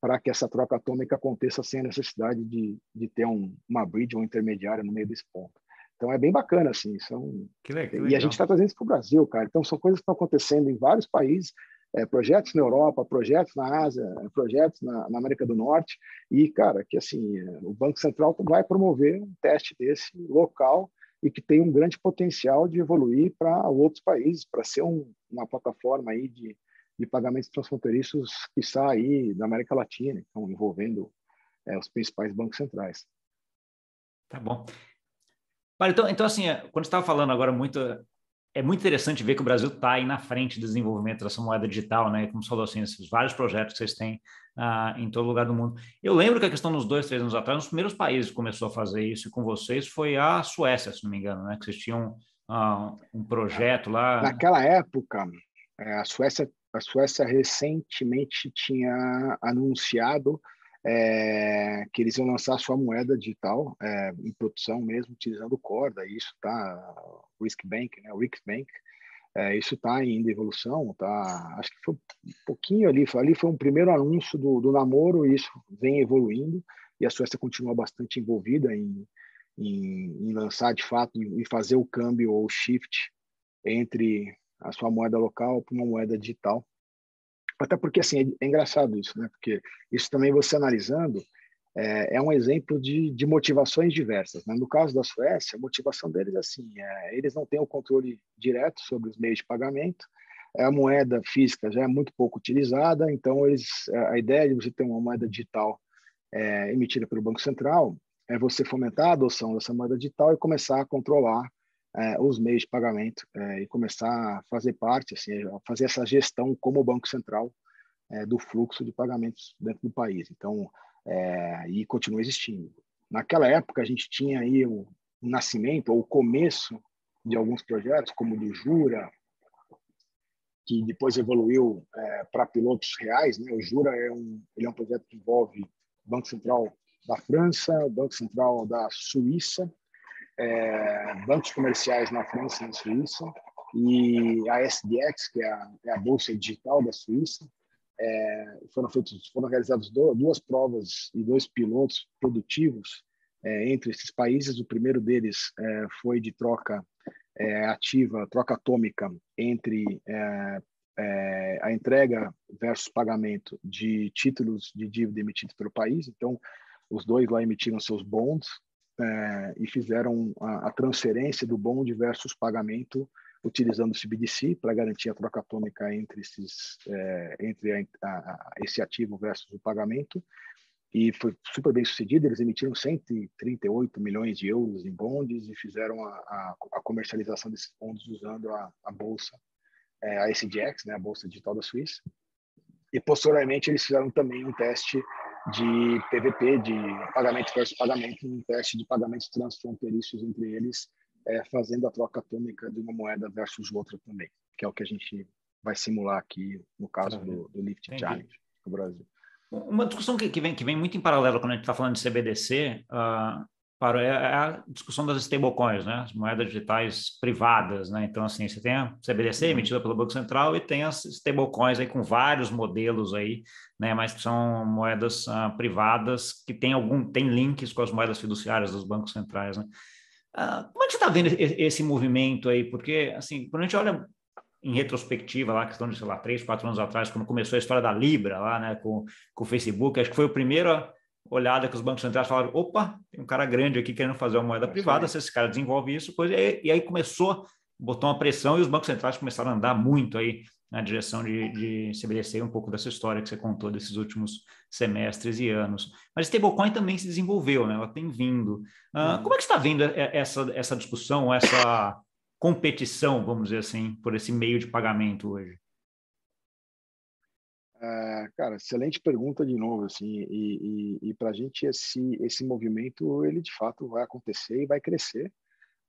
S2: para que essa troca atômica aconteça sem a necessidade de, de ter um, uma bridge ou um intermediário no meio desse ponto. Então é bem bacana, assim. São... Que legal, que legal. E a gente está trazendo isso para o Brasil, cara. Então são coisas que estão acontecendo em vários países é, projetos na Europa, projetos na Ásia, é, projetos na, na, América do Norte, e, cara, que assim, é, o Banco Central vai promover um teste desse local e que tem um grande potencial de evoluir para outros países, para ser um, uma plataforma aí de, de pagamentos transfronteiriços que aí da América Latina, então, envolvendo é, os principais bancos centrais.
S1: Tá bom. Então, então assim, quando você estava falando agora muito é muito interessante ver que o Brasil está aí na frente do desenvolvimento dessa moeda digital, né? Como você falou, assim, esses vários projetos que vocês têm uh, em todo lugar do mundo. Eu lembro que a questão dos dois, três anos atrás, dos primeiros países que começou a fazer isso com vocês foi a Suécia, se não me engano, né? Que vocês tinham uh, um projeto lá.
S2: Naquela época, é, a Suécia, a Suécia recentemente tinha anunciado é, que eles iam lançar sua moeda digital é, em produção mesmo, utilizando corda. Isso tá Risk Bank, né? Risk Bank. É, isso está em evolução, tá? Acho que foi um pouquinho ali, foi, ali foi um primeiro anúncio do, do namoro e isso vem evoluindo e a Suécia continua bastante envolvida em, em, em lançar de fato e fazer o câmbio ou shift entre a sua moeda local para uma moeda digital. Até porque, assim, é, é, engraçado isso, né? Porque isso também você analisando é, é um exemplo de, de motivações diversas. Né? No caso da Suécia, a motivação deles é assim, é, eles não têm o controle direto sobre os meios de pagamento, a moeda física já é muito pouco utilizada, então eles, a ideia de você ter uma moeda digital é, emitida pelo Banco Central é você fomentar a adoção dessa moeda digital e começar a controlar é, os meios de pagamento é, e começar a fazer parte, assim, fazer essa gestão como Banco Central é, do fluxo de pagamentos dentro do país. Então, é, e continua existindo. Naquela época, a gente tinha aí o, nascimento ou o começo de alguns projetos, como o do Jura, que depois evoluiu é, para pilotos reais. Né? O Jura é um, ele é um projeto que envolve o Banco Central da França, o Banco Central da Suíça é, bancos comerciais na França e na Suíça, e a SDX, que é a, é a bolsa digital da Suíça. É, foram feitos, foram realizadas duas provas e dois pilotos produtivos é, entre esses países. O primeiro deles é, foi de troca é, ativa, troca atômica entre a entrega versus pagamento de títulos de dívida emitidos pelo país. Então, os dois lá emitiram seus bonds é, e fizeram a, a, transferência do bonde versus pagamento utilizando o CBDC para garantir a troca atômica entre, esses, é, entre a, a, esse ativo versus o pagamento. E foi super bem sucedido, eles emitiram 138 milhões de euros em bondes e fizeram a, comercialização desses bondes usando a, bolsa, é, a SDX, né, a Bolsa Digital da Suíça. E posteriormente eles fizeram também um teste de PVP, de pagamento versus pagamento, um teste de pagamentos transfronteiriços entre eles, é, fazendo a troca atômica de uma moeda versus outra também, que é o que a gente vai simular aqui no caso do, do Lift Entendi. Challenge no Brasil.
S1: Uma discussão que, que, vem, que vem muito em paralelo quando a gente está falando de CBDC, uh, para, é, é a discussão das stablecoins, né? as moedas digitais privadas. Né? Então, assim, você tem a CBDC uhum. emitida pelo Banco Central e tem as stablecoins aí com vários modelos aí, né? mas que são moedas uh, privadas que têm algum tem links com as moedas fiduciárias dos bancos centrais. Né? Uh, como é que você está vendo esse movimento aí? Porque, assim, quando a gente olha em retrospectiva lá, questão de, sei lá, três, quatro anos atrás, quando começou a história da Libra lá, né, com, com o Facebook, acho que foi a primeira olhada que os bancos centrais falaram, opa, tem um cara grande aqui querendo fazer uma moeda privada, se esse cara desenvolve isso, pois e, aí começou, botou uma pressão e os bancos centrais começaram a andar muito aí na direção de, de CBDC, um pouco dessa história que você contou desses últimos semestres e anos. Mas stablecoin também se desenvolveu, né? Ela tem vindo. Uh, como é que está vendo essa, essa discussão, essa competição, vamos dizer assim, por esse meio de pagamento hoje?
S2: É, cara, excelente pergunta de novo, assim, e, e, e para a gente esse, esse movimento, ele de fato vai acontecer e vai crescer.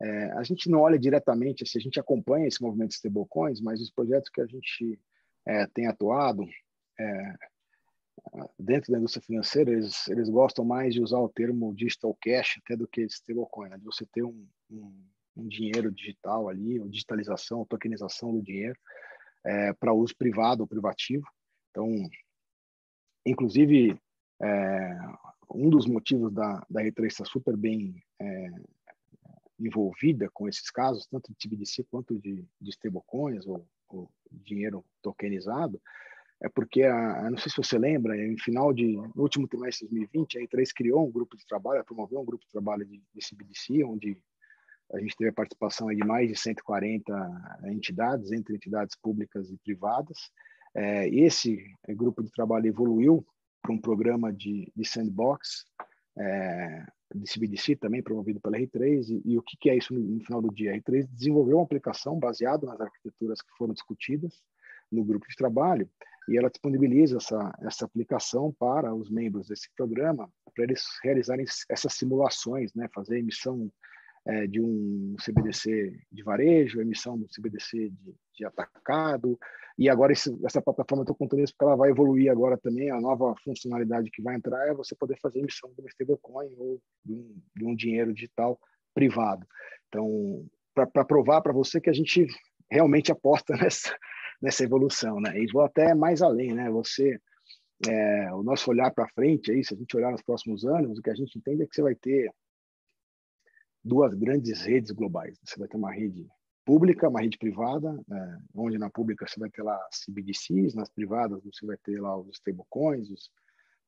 S2: É, a gente não olha diretamente, assim, a gente acompanha esse movimento de stablecoins, mas os projetos que a gente é, tem atuado é, dentro da indústria financeira, eles, eles gostam mais de usar o termo digital cash até do que stablecoin, né? de você ter um, um um dinheiro digital ali, ou digitalização, ou tokenização do dinheiro é, para uso privado ou privativo. Então, inclusive, é, um dos motivos da, da R3 estar super bem é, envolvida com esses casos, tanto de TBDC quanto de, de stablecoins ou, ou dinheiro tokenizado, é porque, a, não sei se você lembra, em final de, no último trimestre de 2020, a R3 criou um grupo de trabalho, promoveu um grupo de trabalho de, de CBDC, onde a gente teve a participação de mais de 140 entidades, entre entidades públicas e privadas. É, esse grupo de trabalho evoluiu para um programa de, de sandbox, é, de CBDC também, promovido pela R3. E, e o que, que, é isso no, no, final do dia? A R3 desenvolveu uma aplicação baseada nas arquiteturas que foram discutidas no grupo de trabalho e ela disponibiliza essa, essa aplicação para os membros desse programa, para eles realizarem essas simulações, né, fazer emissão é, de um CBDC de varejo, emissão do CBDC de, de atacado, e agora esse, essa plataforma, estou contando isso porque ela vai evoluir agora também, a nova funcionalidade que vai entrar é você poder fazer emissão de uma stablecoin ou de um, de um dinheiro digital privado. Então, para provar para você que a gente realmente aposta (laughs) nessa, nessa evolução, né? E vou até mais além, né? Você, é, o nosso olhar para frente, aí, se a gente olhar nos próximos anos, o que a gente entende é que você vai ter duas grandes redes globais. Você vai ter uma rede pública, uma rede privada, é, onde na pública você vai ter lá CBDCs, nas privadas você vai ter lá os stablecoins, os,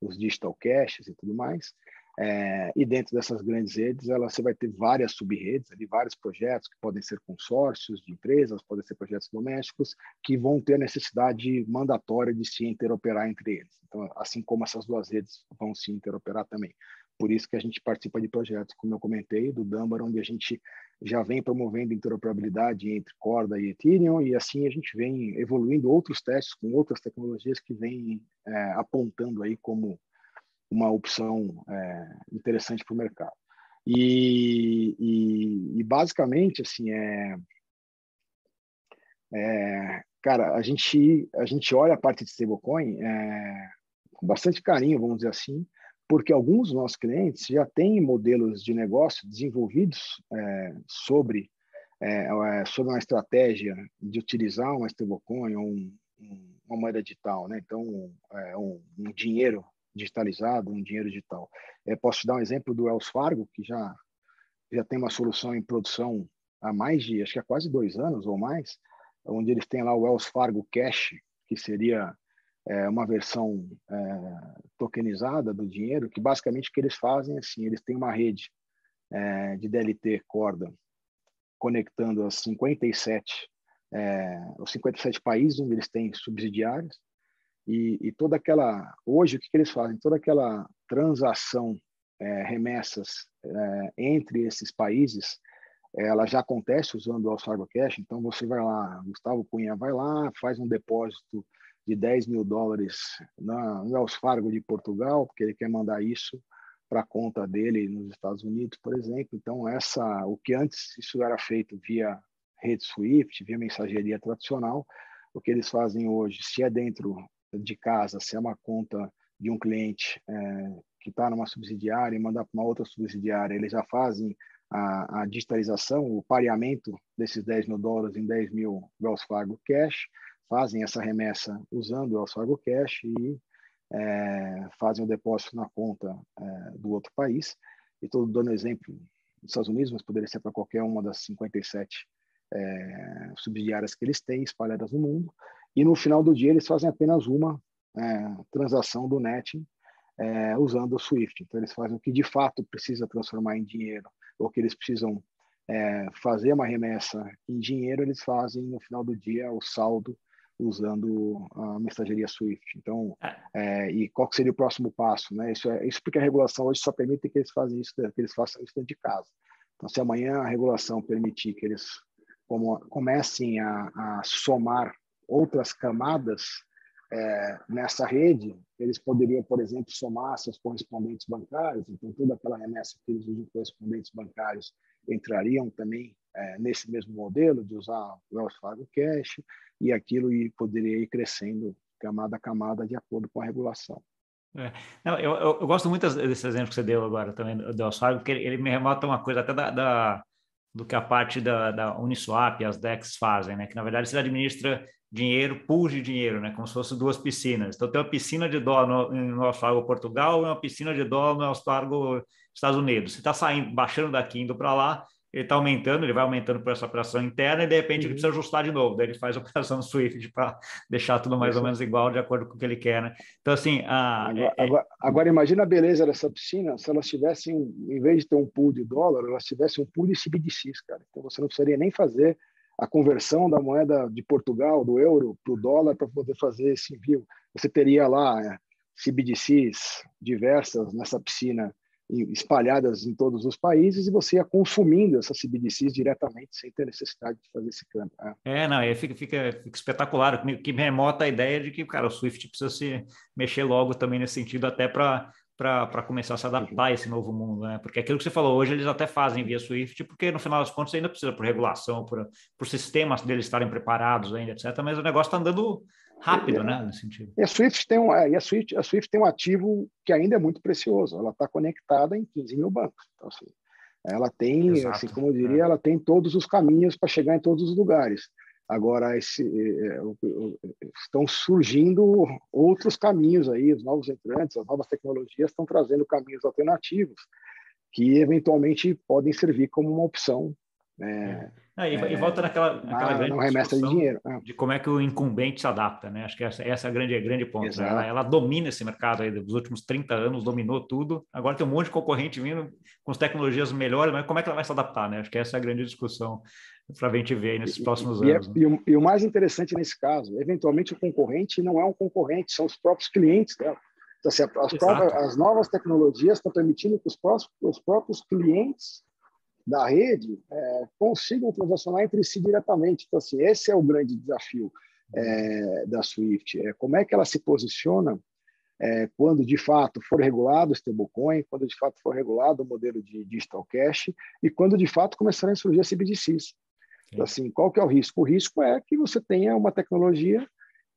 S2: os digital caches e tudo mais. É, e dentro dessas grandes redes, ela, você vai ter várias sub-redes, vários projetos que podem ser consórcios de empresas, podem ser projetos domésticos, que vão ter necessidade mandatória de se interoperar entre eles. Então, assim como essas duas redes vão se interoperar também. Por isso que a gente participa de projetos, como eu comentei, do Dumbar, onde a gente já vem promovendo interoperabilidade entre Corda e Ethereum, e assim a gente vem evoluindo outros testes com outras tecnologias que vêm é, apontando aí como uma opção é, interessante para o mercado. E, e, e, basicamente, assim, é, é, cara, a gente, a gente olha a parte de stablecoin é, com bastante carinho, vamos dizer assim, porque alguns dos nossos clientes já têm modelos de negócio desenvolvidos é, sobre, é, é, sobre uma estratégia de utilizar uma stablecoin ou um, um, uma moeda digital, né? então é, um, um, dinheiro digitalizado, um dinheiro digital. É, posso te dar um exemplo do Wells Fargo, que já, já tem uma solução em produção há mais de, acho que há quase dois anos ou mais, onde eles têm lá o Wells Fargo Cash, que seria é, uma versão é, tokenizada do dinheiro, que basicamente o que eles fazem assim, eles têm uma rede é, de DLT corda conectando as 57 é, os 57 países onde eles têm subsidiários e, e, toda aquela hoje o que, que eles fazem? Toda aquela transação é, remessas é, entre esses países ela já acontece usando o Wells Fargo Cash então você vai lá Gustavo Cunha vai lá faz um depósito de 10 mil dólares na, Wells Fargo de Portugal, porque ele quer mandar isso para a conta dele nos Estados Unidos, por exemplo. Então, essa, o que antes isso era feito via rede Swift, via mensageria tradicional, o que eles fazem hoje, se é dentro de casa, se é uma conta de um cliente é, que está numa subsidiária e mandar para uma outra subsidiária, eles já fazem a, a, digitalização, o pareamento desses 10 mil dólares em 10 mil Wells Fargo Cash, fazem essa remessa usando o Wells Fargo Cash e é, fazem o depósito na conta é, do outro país. E estou dando exemplo dos Estados Unidos, mas poderia ser para qualquer uma das 57 é, subsidiárias que eles têm espalhadas no mundo. E no final do dia eles fazem apenas uma é, transação do netting é, usando o Swift. Então eles fazem o que de fato precisa transformar em dinheiro, ou que eles precisam é, fazer uma remessa em dinheiro, eles fazem no final do dia o saldo usando a mensageria Swift. Então, é, e qual seria o próximo passo? Né? Isso, é, isso porque a regulação hoje só permite que eles façam isso, que eles façam isso dentro de casa. Então, se amanhã a regulação permitir que eles como, comecem a, a somar outras camadas é, nessa rede, eles poderiam, por exemplo, somar seus correspondentes bancários, então toda aquela remessa que eles usam correspondentes bancários entrariam também é, nesse mesmo modelo de usar o Wells Fargo Cash e aquilo poderia ir crescendo camada a camada de acordo com a regulação.
S1: É. Não, eu, eu, eu, gosto muito desse exemplo que você deu agora também do Wells Fargo, porque ele, ele me remota uma coisa até da, da, do que a parte da, da Uniswap e as DEX fazem, né? Que na verdade você administra dinheiro, pool dinheiro, né? Como se fossem duas piscinas. Então tem uma piscina de dólar no, no Wells Fargo Portugal e uma piscina de dólar no Wells Fargo Estados Unidos. Você está saindo, baixando daqui, indo para lá, ele está aumentando, ele vai aumentando por essa operação interna e de repente uhum. ele precisa ajustar de novo. Daí ele faz a operação (laughs) Swift para deixar tudo mais ou menos igual, de acordo com o que ele quer, né? Então, assim. A,
S2: agora, é, agora, agora, imagina a beleza dessa piscina se elas tivessem, em vez de ter um pool de dólar, elas tivessem um pool de CBDCs, cara. Então você não precisaria nem fazer a conversão da moeda de Portugal, do euro, para o dólar, para poder fazer esse envio. Você teria lá é, CBDCs diversas nessa piscina espalhadas em todos os países e você ia consumindo essas CBDCs diretamente sem ter necessidade de fazer esse câmbio.
S1: Né? É, não, aí fica, fica, fica espetacular, que remota a ideia de que, cara, o Swift precisa se mexer logo também nesse sentido, até para para começar a se adaptar a esse novo mundo, né? Porque aquilo que você falou hoje, eles até fazem via Swift, porque no final das contas ainda precisa por regulação, por, por sistemas deles estarem preparados ainda, etc. Mas o negócio está andando rápido, é, né, nesse sentido.
S2: E a Swift tem um, é, a Swift, a Swift tem um ativo que ainda é muito precioso. Ela está conectada em 15 mil bancos. Então, assim, ela tem, Exato, assim como eu diria, é. ela tem todos os caminhos para chegar em todos os lugares. Agora, esse, é, é estão surgindo outros caminhos aí, os novos entrantes, as novas tecnologias estão trazendo caminhos alternativos que eventualmente podem servir como uma opção
S1: é, é, e, é, e, volta naquela, naquela grande remessa de dinheiro. É. De como é que o incumbente se adapta, né? Acho que essa, essa é a grande, grande ponto. Né? Ela, ela, domina esse mercado aí dos últimos 30 anos, dominou tudo. Agora tem um monte de concorrente vindo com as tecnologias melhores, mas como é que ela vai se adaptar, né? Acho que essa é a grande discussão para a gente ver aí nesses próximos
S2: e,
S1: é, anos.
S2: E, né? e, o, e, o, mais interessante nesse caso, eventualmente o concorrente não é um concorrente, são os próprios clientes dela. Então, assim, as, próprias, as novas tecnologias estão permitindo que os, próprios, os próprios clientes da rede é, consigam transacionar entre si diretamente. Então, assim, esse é o grande desafio é, da Swift. É como é que ela se posiciona é, quando de fato for regulado o stablecoin, quando de fato for regulado o modelo de digital cash e quando de fato começarem a surgir as CBDCs. Então, assim, qual que é o risco? O risco é que você tenha uma tecnologia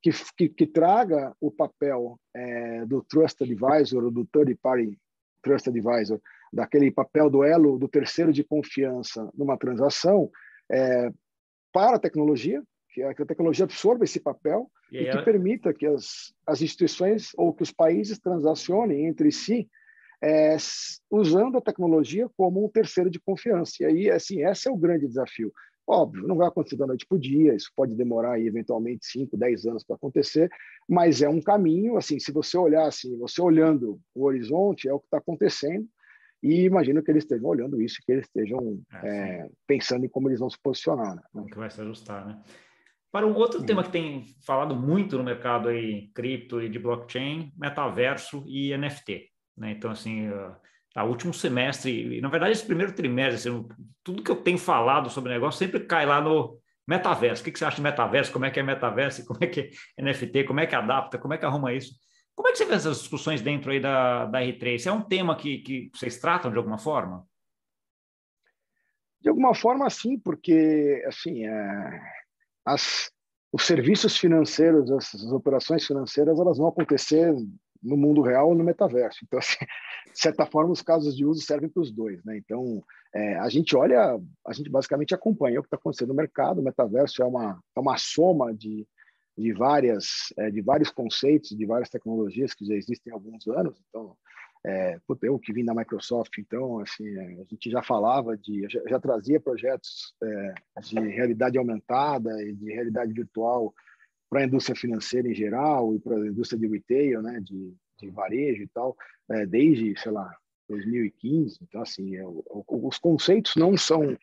S2: que, que, que traga o papel é, do Trusted Advisor ou do Third Party Trusted Advisor daquele papel do elo do terceiro de confiança numa transação é, para a tecnologia, que a, tecnologia absorva esse papel e, e que permita que as, as instituições ou que os países transacionem entre si é, usando a tecnologia como um terceiro de confiança. E aí, assim, esse é o grande desafio. Óbvio, não vai acontecer da noite para o dia, isso pode demorar aí, eventualmente 5, 10 anos para acontecer, mas é um caminho, assim, se você olhar assim, você olhando o horizonte, é o que está acontecendo, e imagino que eles estejam olhando isso, que eles estejam é, é, pensando em como eles vão se posicionar. Né?
S1: Como que vai se ajustar, né? Para um outro tema que tem falado muito no mercado aí, cripto e de blockchain, metaverso e NFT. Né? Então, assim, tá, último semestre, e na verdade esse primeiro trimestre, assim, tudo que eu tenho falado sobre o negócio sempre cai lá no Metaverso, o que, que você acha de metaverso? Como é que é metaverso? Como é que é NFT? Como é que adapta? Como é que arruma isso? Como é que você vê essas discussões dentro aí da, da R3? É um tema que, que vocês tratam de alguma forma?
S2: De alguma forma, sim, porque assim, é, as, os serviços financeiros, as, as, operações financeiras, elas vão acontecer no mundo real ou no metaverso. Então, (laughs) assim, de certa forma, os casos de uso servem para os dois. Né? Então, é, a gente olha, a gente basicamente acompanha o que está acontecendo no mercado. O metaverso é uma, é uma soma de, de, várias, é, de vários conceitos, de várias tecnologias que já existem há alguns anos. Então, é, eu que vim da Microsoft, então, assim, é, a gente já falava de, já, já trazia projetos é, de realidade aumentada e de realidade virtual para a indústria financeira em geral e para a indústria de retail, né, de, de varejo e tal, é, desde, sei lá, 2015. Então, assim, é, os conceitos não são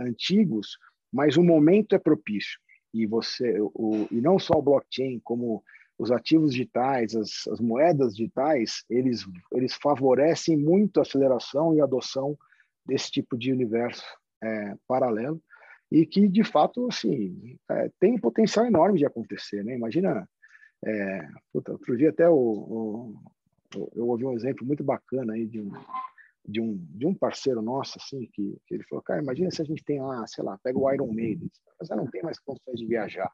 S2: antigos, mas o momento é propício. E você, o, e não só o blockchain, como os ativos digitais, as, as moedas digitais, eles, eles favorecem muito a aceleração e a adoção desse tipo de universo é, paralelo e que, de fato, assim, é, tem um potencial enorme de acontecer. Né? Imagina, é, puta, outro dia até o, o, eu ouvi um exemplo muito bacana aí de um, de um, de um parceiro nosso, assim, que, que ele falou, cara, imagina se a gente tem lá, sei lá, pega o Iron Maiden, mas não tem mais condições de viajar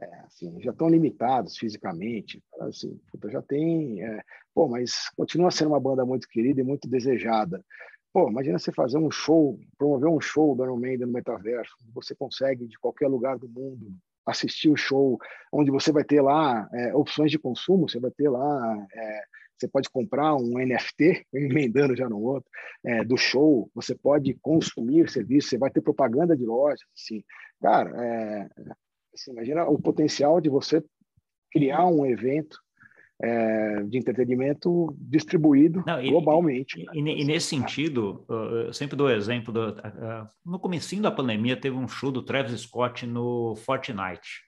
S2: é, assim, já estão limitados fisicamente, assim, puta, já tem, é, pô, mas continua sendo uma banda muito querida e muito desejada. Pô, imagina você fazer um show, promover um show do Iron Maiden no metaverso, você consegue de qualquer lugar do mundo assistir o show, onde você vai ter lá é, opções de consumo, você vai ter lá, é, você pode comprar um NFT, (laughs) emendando já no outro, é, do show, você pode consumir serviço, você vai ter propaganda de lojas, assim, cara, é, Assim, imagina o potencial de você criar um evento é, de entretenimento distribuído Não, e, globalmente.
S1: E, né? e, e, nesse sentido, eu sempre dou exemplo, do, no comecinho da pandemia teve um show do Travis Scott no Fortnite.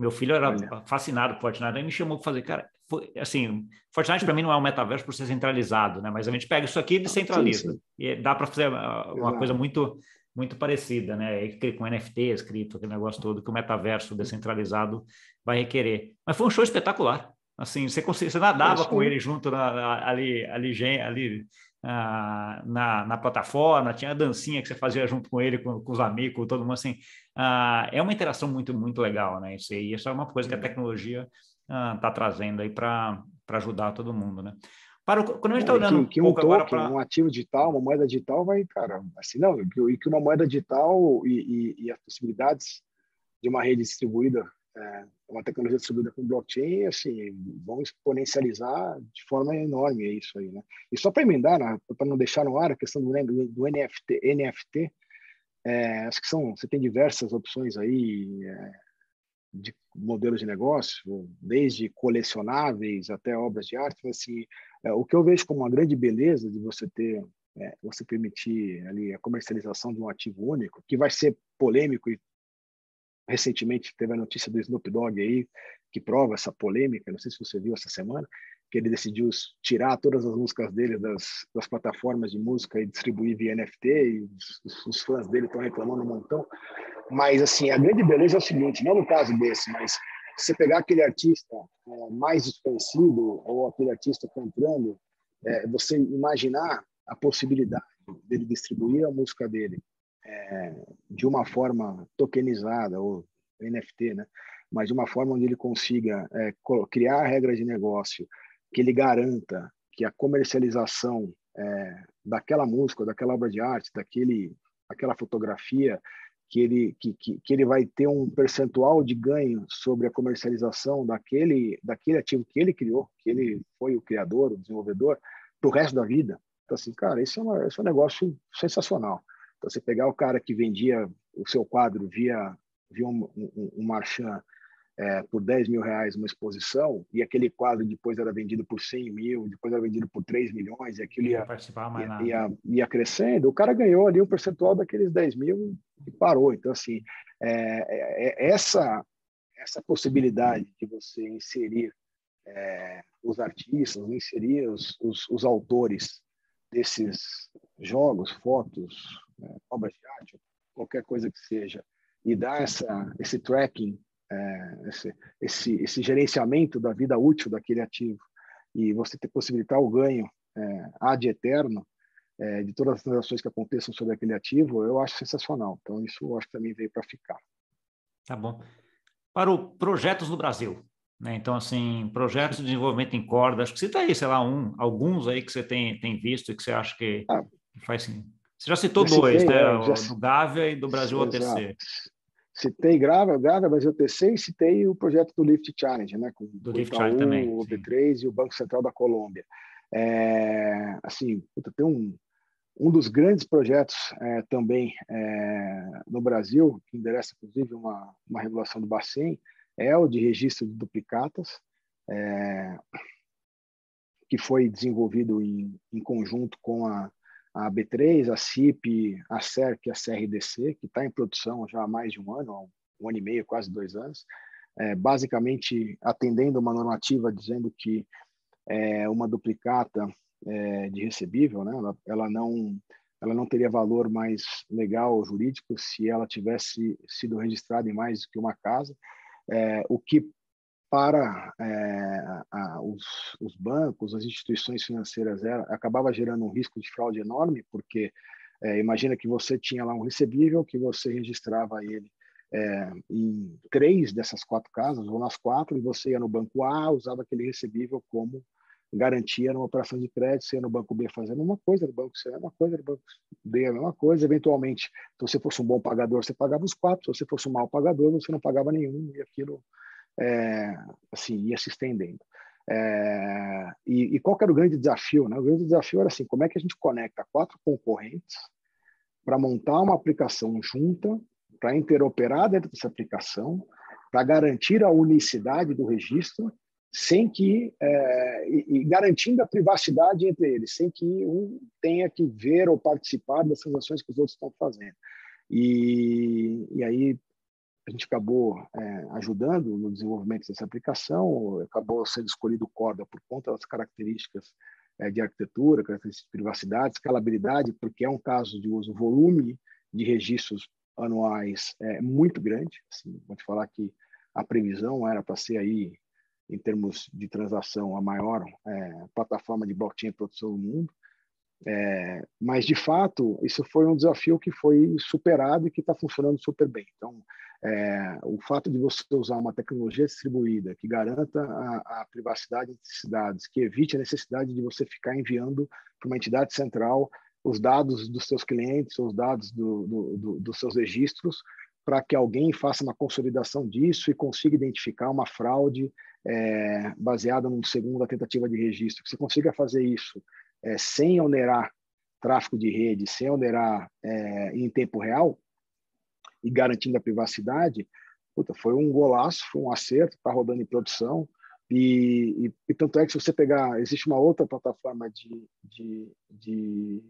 S1: Meu filho era Olha. fascinado por Fortnite, aí me chamou para fazer, cara, foi, assim, Fortnite para mim não é um metaverso por ser centralizado, né? Mas a gente pega isso aqui e descentraliza. Sim, sim. E dá para fazer uma Exato. coisa muito muito parecida, né? Com NFT escrito, aquele negócio todo que o metaverso descentralizado vai requerer. Mas foi um show espetacular. Assim, você, você nadava com ele junto na, ali, ali, ali ah, na, na, plataforma, tinha a dancinha que você fazia junto com ele, com, com os amigos, com todo mundo, assim, ah, é uma interação muito, muito legal, né, isso aí, isso é uma coisa que a tecnologia está ah, trazendo aí para ajudar todo mundo, né. Para o, quando a gente está olhando
S2: que, que um, um token, pra... um ativo digital, uma moeda digital vai, cara, assim, não, e que uma moeda digital e, e, e as possibilidades de uma rede distribuída, é, uma tecnologia distribuída com blockchain, assim, vão exponencializar de forma enorme é isso aí, né? E só para emendar, né, para não deixar no ar a questão do, do NFT, NFT é, acho que são, você tem diversas opções aí é, de modelos de negócio, desde colecionáveis até obras de arte, mas assim, é, o que eu vejo como uma grande beleza de você ter, é, você permitir ali a comercialização de um ativo único, que vai ser polêmico e recentemente teve a notícia do Snoop Dogg aí que prova essa polêmica, não sei se você viu essa semana, que ele decidiu tirar todas as músicas dele das, das plataformas de música e distribuir via NFT, e os, os fãs dele estão reclamando um montão. Mas, assim, a grande beleza é o seguinte, não no caso desse, mas você pegar aquele artista é, mais desconhecido ou aquele artista entrando, é, você imaginar a possibilidade dele distribuir a música dele é, de uma forma tokenizada ou NFT, né? mas de uma forma onde ele consiga é, criar regras de negócio que ele garanta que a comercialização é, daquela música, daquela obra de arte, daquele, daquela fotografia que ele, que, que, que, ele vai ter um percentual de ganho sobre a comercialização daquele, daquele ativo que ele criou, que ele foi o criador, o desenvolvedor, para o resto da vida. Então, assim, cara, isso é, uma, isso é um negócio sensacional. Então, você pegar o cara que vendia o seu quadro via, via um, um, um marchand é, por 10 mil reais uma exposição, e aquele quadro depois era vendido por 100 mil, depois era vendido por 3 milhões, e aquilo ia, ia, ia, ia, crescendo, o cara ganhou ali um percentual daqueles 10 mil e parou. Então, assim, é, é, é essa, essa possibilidade de você inserir é, os artistas, inserir os, os, os, autores desses jogos, fotos, né, obras de arte, qualquer coisa que seja, e dar essa, esse tracking, é, esse, esse, esse, gerenciamento da vida útil daquele ativo e você ter possibilitar o ganho é, ad eterno é, de todas as transações que aconteçam sobre aquele ativo, eu acho sensacional. Então, isso eu acho que também veio para ficar.
S1: Tá bom. Para o projetos no Brasil, né? Então, assim, projetos de desenvolvimento em corda, acho que você está aí, sei lá, um, alguns aí que você tem, tem visto e que você acha que ah, faz sim. Você já citou dois, né? É, já... Do Gávea e do Brasil OTC.
S2: Citei Gávea, Gávea, Brasil OTC e citei o projeto do Lift Challenge, né? Com
S1: do Lift Challenge também.
S2: O B3 sim. e o Banco Central da Colômbia. É, assim, tem um, um dos grandes projetos é, também é, no Brasil, que endereça inclusive uma, uma regulação do Bacen, é o de registro de duplicatas, é, que foi desenvolvido em, em conjunto com a, a B3, a CIP, a CERC e a CRDC, que está em produção já há mais de um ano, um ano e meio, quase dois anos, é, basicamente atendendo uma normativa dizendo que é, uma duplicata é, de recebível, né, ela, ela, não ela não teria valor mais legal ou jurídico se ela tivesse sido registrada em mais do que uma casa, é, o que para é, a, os, os, bancos, as instituições financeiras, era, acabava gerando um risco de fraude enorme, porque é, imagina que você tinha lá um recebível, que você registrava ele é, em três dessas quatro casas, ou nas quatro, e você ia no banco A, usava aquele recebível como garantia numa operação de crédito, você ia no banco B fazendo uma coisa, no banco C a mesma coisa, no banco D a mesma coisa. Eventualmente, se você fosse um bom pagador, você pagava os quatro, se você fosse um mau pagador, você não pagava nenhum, e aquilo é, assim, ia se estendendo. É, e, e, qual era o grande desafio? Né? O grande desafio era assim, como é que a gente conecta quatro concorrentes para montar uma aplicação junta, para interoperar dentro dessa aplicação, para garantir a unicidade do registro, sem que é, e, e, garantindo a privacidade entre eles, sem que um tenha que ver ou participar das transações que os outros estão fazendo. E, e aí a gente acabou é, ajudando no desenvolvimento dessa aplicação, acabou sendo escolhido Corda por conta das características é, de arquitetura, características de privacidade, escalabilidade, porque é um caso de uso, volume de registros anuais é muito grande. Assim, te falar que a previsão era para ser aí, em termos de transação, a maior é, plataforma de blockchain produção do mundo. É, mas, de fato, isso foi um desafio que foi superado e que está funcionando super bem. Então, é, o fato de você usar uma tecnologia distribuída que garanta a, a privacidade entre cidades, que evite a necessidade de você ficar enviando para uma entidade central os dados dos seus clientes, os dados do, do, do, dos seus registros, para que alguém faça uma consolidação disso e consiga identificar uma fraude é, baseada numa segunda tentativa de registro. Que você consiga fazer isso é, sem onerar tráfego de rede, sem onerar é, em tempo real, e garantindo a privacidade, puta, foi um golaço, foi um acerto, está rodando em produção. E, e, e, tanto é que se você pegar, existe uma outra plataforma de, de, de,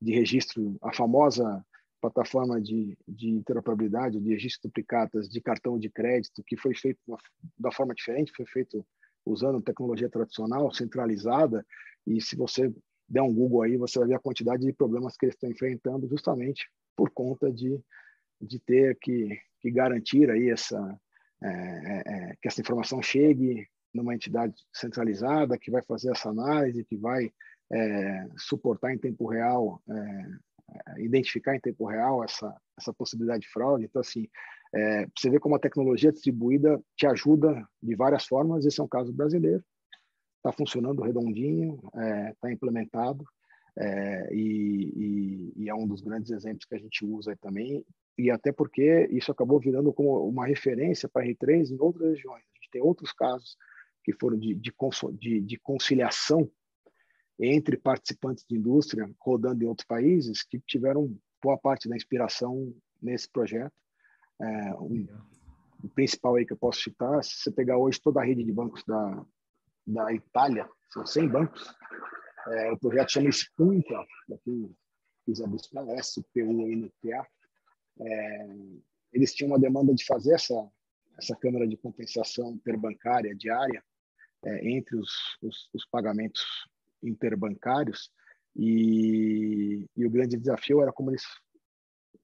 S2: de registro, a famosa plataforma de, de interoperabilidade, de registro de duplicatas de cartão de crédito, que foi feito da forma diferente, foi feito usando tecnologia tradicional, centralizada, e se você der um Google aí, você vai ver a quantidade de problemas que eles estão enfrentando justamente por conta de de ter que, que garantir aí essa, é, é, é, que essa informação chegue numa entidade centralizada que vai fazer essa análise, que vai é, suportar em tempo real, é, identificar em tempo real essa, essa possibilidade de fraude. Então, assim, é, você vê como a tecnologia distribuída te ajuda de várias formas. Esse é um caso brasileiro, está funcionando redondinho, está implementado. É, e, e, e, é um dos grandes exemplos que a gente usa também e até porque isso acabou virando como uma referência para R3 em outras regiões. A gente tem outros casos que foram de, de, de, de conciliação entre participantes de indústria rodando em outros países que tiveram boa parte da inspiração nesse projeto. É, um, o principal aí que eu posso citar, se você pegar hoje toda a rede de bancos da, da Itália, são 100 bancos, é, o projeto chama Spunta, daqui quiser buscar, S-P-U-N-T-A, é, eles tinham uma demanda de fazer essa, essa câmara de compensação interbancária diária é, entre os, os, os, pagamentos interbancários e, e, o grande desafio era como eles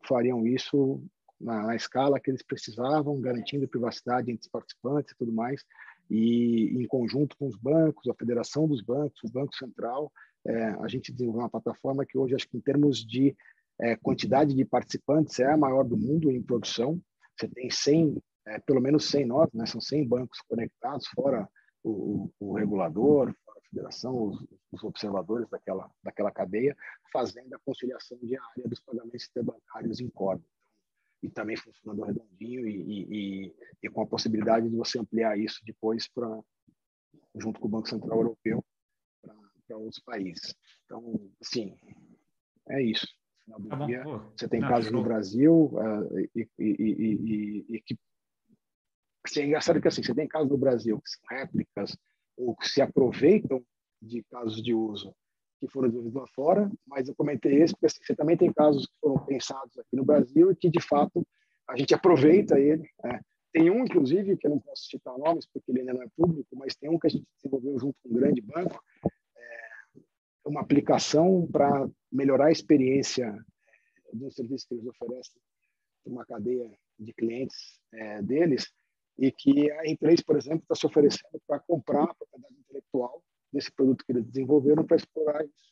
S2: fariam isso na, na, escala que eles precisavam, garantindo privacidade entre os participantes e tudo mais, e em conjunto com os bancos, a Federação dos Bancos, o Banco Central, é, a gente desenvolveu uma plataforma que hoje, acho que em termos de é, quantidade de participantes, é a maior do mundo em produção. Você tem 100, é, pelo menos 100 nós, né? são 100 bancos conectados, fora o, o, regulador, fora a federação, os, os, observadores daquela, daquela cadeia, fazendo a conciliação diária dos pagamentos interbancários em corda e também funcionando redondinho e, e, e, com a possibilidade de você ampliar isso depois para junto com o Banco Central Europeu para outros países. Então, sim, é isso. No final do tá dia, você tem Não, casos no Brasil uh, e, e, e, que assim, é engraçado que assim, você tem casos no Brasil que são réplicas ou que se aproveitam de casos de uso que foram desenvolvidos lá fora, mas eu comentei esse porque assim, você também tem casos que foram pensados aqui no Brasil e que, de fato, a gente aproveita ele. Né? Tem um, inclusive, que eu não posso citar nomes porque ele ainda não é público, mas tem um que a gente desenvolveu junto com um grande banco, é uma aplicação para melhorar a experiência de um serviço que eles oferecem uma cadeia de clientes é, deles e que a E3, por exemplo, está se oferecendo para comprar a propriedade intelectual desse produto que eles desenvolveram para explorar isso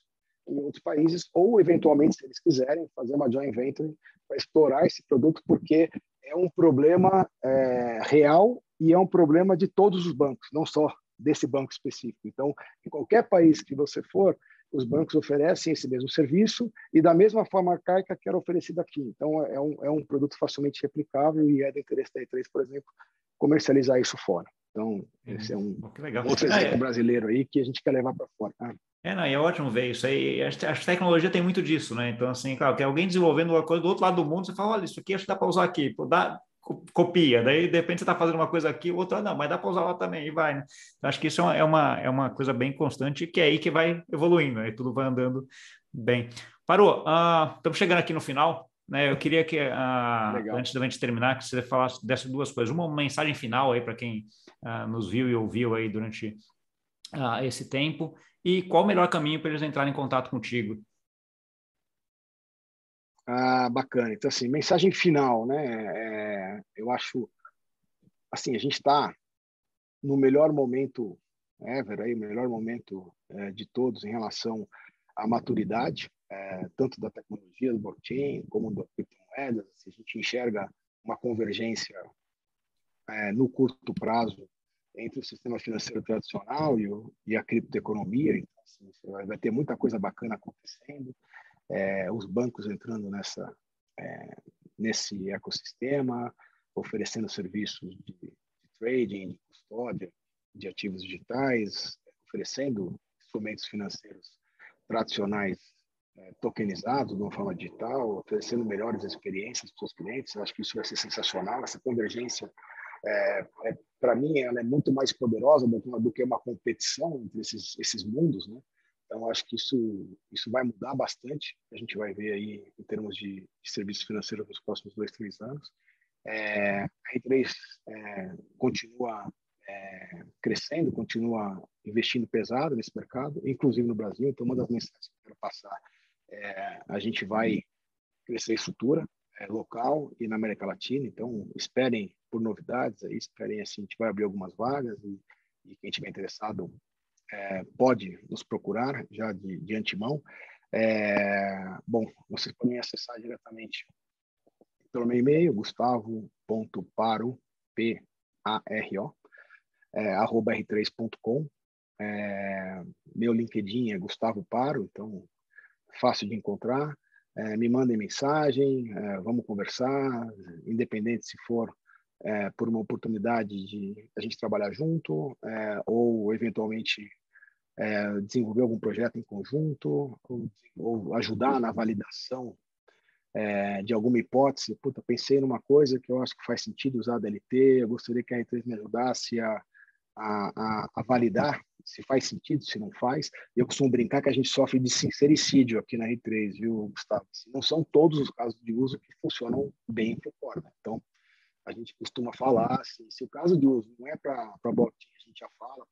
S2: em outros países, ou eventualmente, se eles quiserem, fazer uma joint venture para explorar esse produto, porque é um problema é, real e é um problema de todos os bancos, não só desse banco específico. Então, em qualquer país que você for, os bancos oferecem esse mesmo serviço e da mesma forma arcaica que era oferecido aqui. Então, é um, é um produto facilmente replicável e é do interesse da E3, por exemplo, comercializar isso fora. Então, esse é um outro exemplo é. brasileiro aí que a gente quer levar para fora. Tá?
S1: É, não, é ótimo ver isso aí. A, a tecnologia tem muito disso, né? Então, assim, claro, tem alguém desenvolvendo uma coisa do outro lado do mundo, você fala, olha, isso aqui acho que dá para usar aqui. Pô, dá, copia, daí de repente você está fazendo uma coisa aqui, o outro, ah, não, mas dá para usar lá também, e vai, né? Então, acho que isso é uma, é uma coisa bem constante, que é aí que vai evoluindo, né? tudo vai andando bem. Parou, uh, estamos chegando aqui no final, né? Eu queria que, uh, antes da gente terminar, que você falasse dessas duas coisas. Uma mensagem final aí para quem uh, nos viu e ouviu aí durante uh, esse tempo. E qual o melhor caminho para eles entrarem em contato contigo?
S2: Ah, bacana. Então, assim, mensagem final, né? É, eu acho, assim, a gente está no melhor momento ever, aí, o melhor momento é, de todos em relação à maturidade é, tanto da tecnologia do blockchain como das criptomoedas. Assim, a gente enxerga uma convergência é, no curto prazo entre o sistema financeiro tradicional e, o, e a criptoeconomia. Então, assim, vai, vai, ter muita coisa bacana acontecendo, é, os bancos entrando nessa é, nesse ecossistema, oferecendo serviços de, de trading, de custódia, de ativos digitais, oferecendo instrumentos financeiros tradicionais é, tokenizado de uma forma digital, oferecendo melhores experiências para os clientes. Eu acho que isso vai ser sensacional. Essa convergência, é, é para mim, ela é muito mais poderosa do do que uma competição entre esses, esses mundos, né? Então, acho que isso, isso vai mudar bastante. A gente vai ver aí em termos de, de serviços financeiros nos próximos dois, três anos. É, a R3 é, continua é, crescendo, continua investindo pesado nesse mercado, inclusive no Brasil. Então, uma das mensagens que eu quero passar é, a gente vai crescer estrutura é, local e na América Latina, então esperem por novidades aí, esperem assim, a gente vai abrir algumas vagas e, e quem tiver interessado é, pode nos procurar já de, de antemão. É, bom, vocês podem acessar diretamente pelo meu e-mail, gustavo.paro, P-A-R-O, é, arroba r3.com. É, meu LinkedIn é Gustavo Paro, então fácil de encontrar. É, me mandem mensagem, é, vamos conversar, independente se for é, por uma oportunidade de a gente trabalhar junto é, ou eventualmente é, desenvolver algum projeto em conjunto ou, ou ajudar na validação é, de alguma hipótese. Puta, pensei numa coisa que eu acho que faz sentido usar a DLT, eu gostaria que a R3 me ajudasse a, a, a, a validar se faz sentido, se não faz. Eu costumo brincar que a gente sofre de sincericídio aqui na R3, viu, Gustavo? Não são todos os casos de uso que funcionam bem por corda. Então, a gente costuma falar assim, se o caso de uso não é para blockchain, a gente já fala,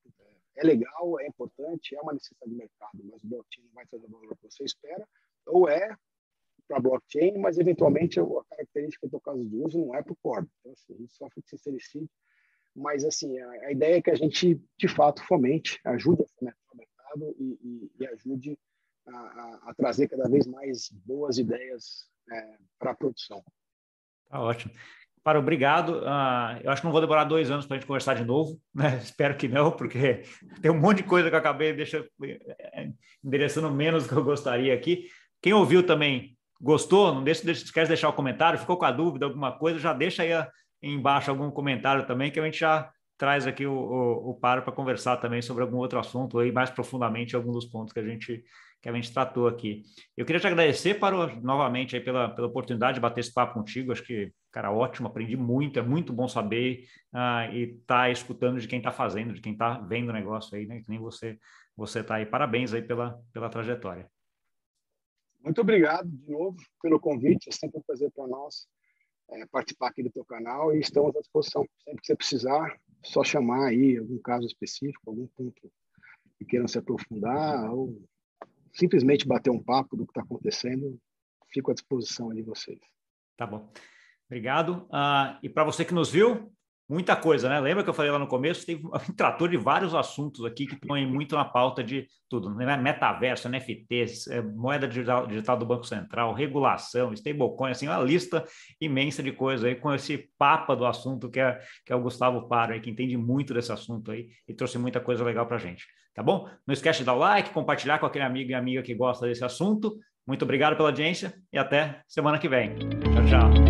S2: é legal, é importante, é uma necessidade de mercado, mas o blockchain não vai trazer o valor que você espera, ou é para blockchain, mas eventualmente a característica do caso de uso não é para o corpo. Então, assim, a gente sofre de sincericídio, mas assim, a, a, ideia é que a gente, de fato, fomente, ajude a fomentar o mercado e, e, e ajude a, a, a, trazer cada vez mais boas ideias é, para a produção.
S1: Tá ótimo. Para obrigado. Uh, eu acho que não vou demorar dois anos para a gente conversar de novo, (laughs) né? Espero que não, porque (laughs) tem um monte de coisa que eu acabei deixando, eh, endereçando menos do que eu gostaria aqui. Quem ouviu também gostou, não deixa, deixa, esquece de deixar o comentário, ficou com a dúvida, alguma coisa, já deixa aí embaixo algum comentário também, que a gente já traz aqui o, o, o Paro para conversar também sobre algum outro assunto, aí mais profundamente algum dos pontos que a gente que a gente tratou aqui. Eu queria te agradecer para novamente aí pela, pela oportunidade de bater esse papo contigo. Acho que, cara, ótimo, aprendi muito, é muito bom saber uh, e estar tá escutando de quem está fazendo, de quem está vendo o negócio aí, né? Que nem você você está aí. Parabéns aí pela, pela trajetória.
S2: Muito obrigado de novo pelo convite. É sempre um prazer para nós é, participar aqui do teu canal e estamos à disposição. Sempre que você precisar, só chamar aí algum caso específico, algum ponto que queiram se aprofundar ou simplesmente bater um papo do que está acontecendo, fico à disposição de vocês.
S1: Tá bom. Obrigado. Uh, e para você que nos viu, muita coisa, né? Lembra que eu falei lá no começo? Um (laughs) trator de vários assuntos aqui que põem muito na pauta de tudo, né? Metaverso, NFTs, é, moeda digital, digital, do Banco Central, regulação, stablecoin, assim, uma lista imensa de coisas aí com esse papa do assunto que é, que é o Gustavo Paro, aí, que entende muito desse assunto aí e trouxe muita coisa legal para gente tá bom? Não esquece de dar o like, compartilhar com aquele amigo e amiga que gosta desse assunto. Muito obrigado pela audiência e até semana que vem. Tchau, tchau.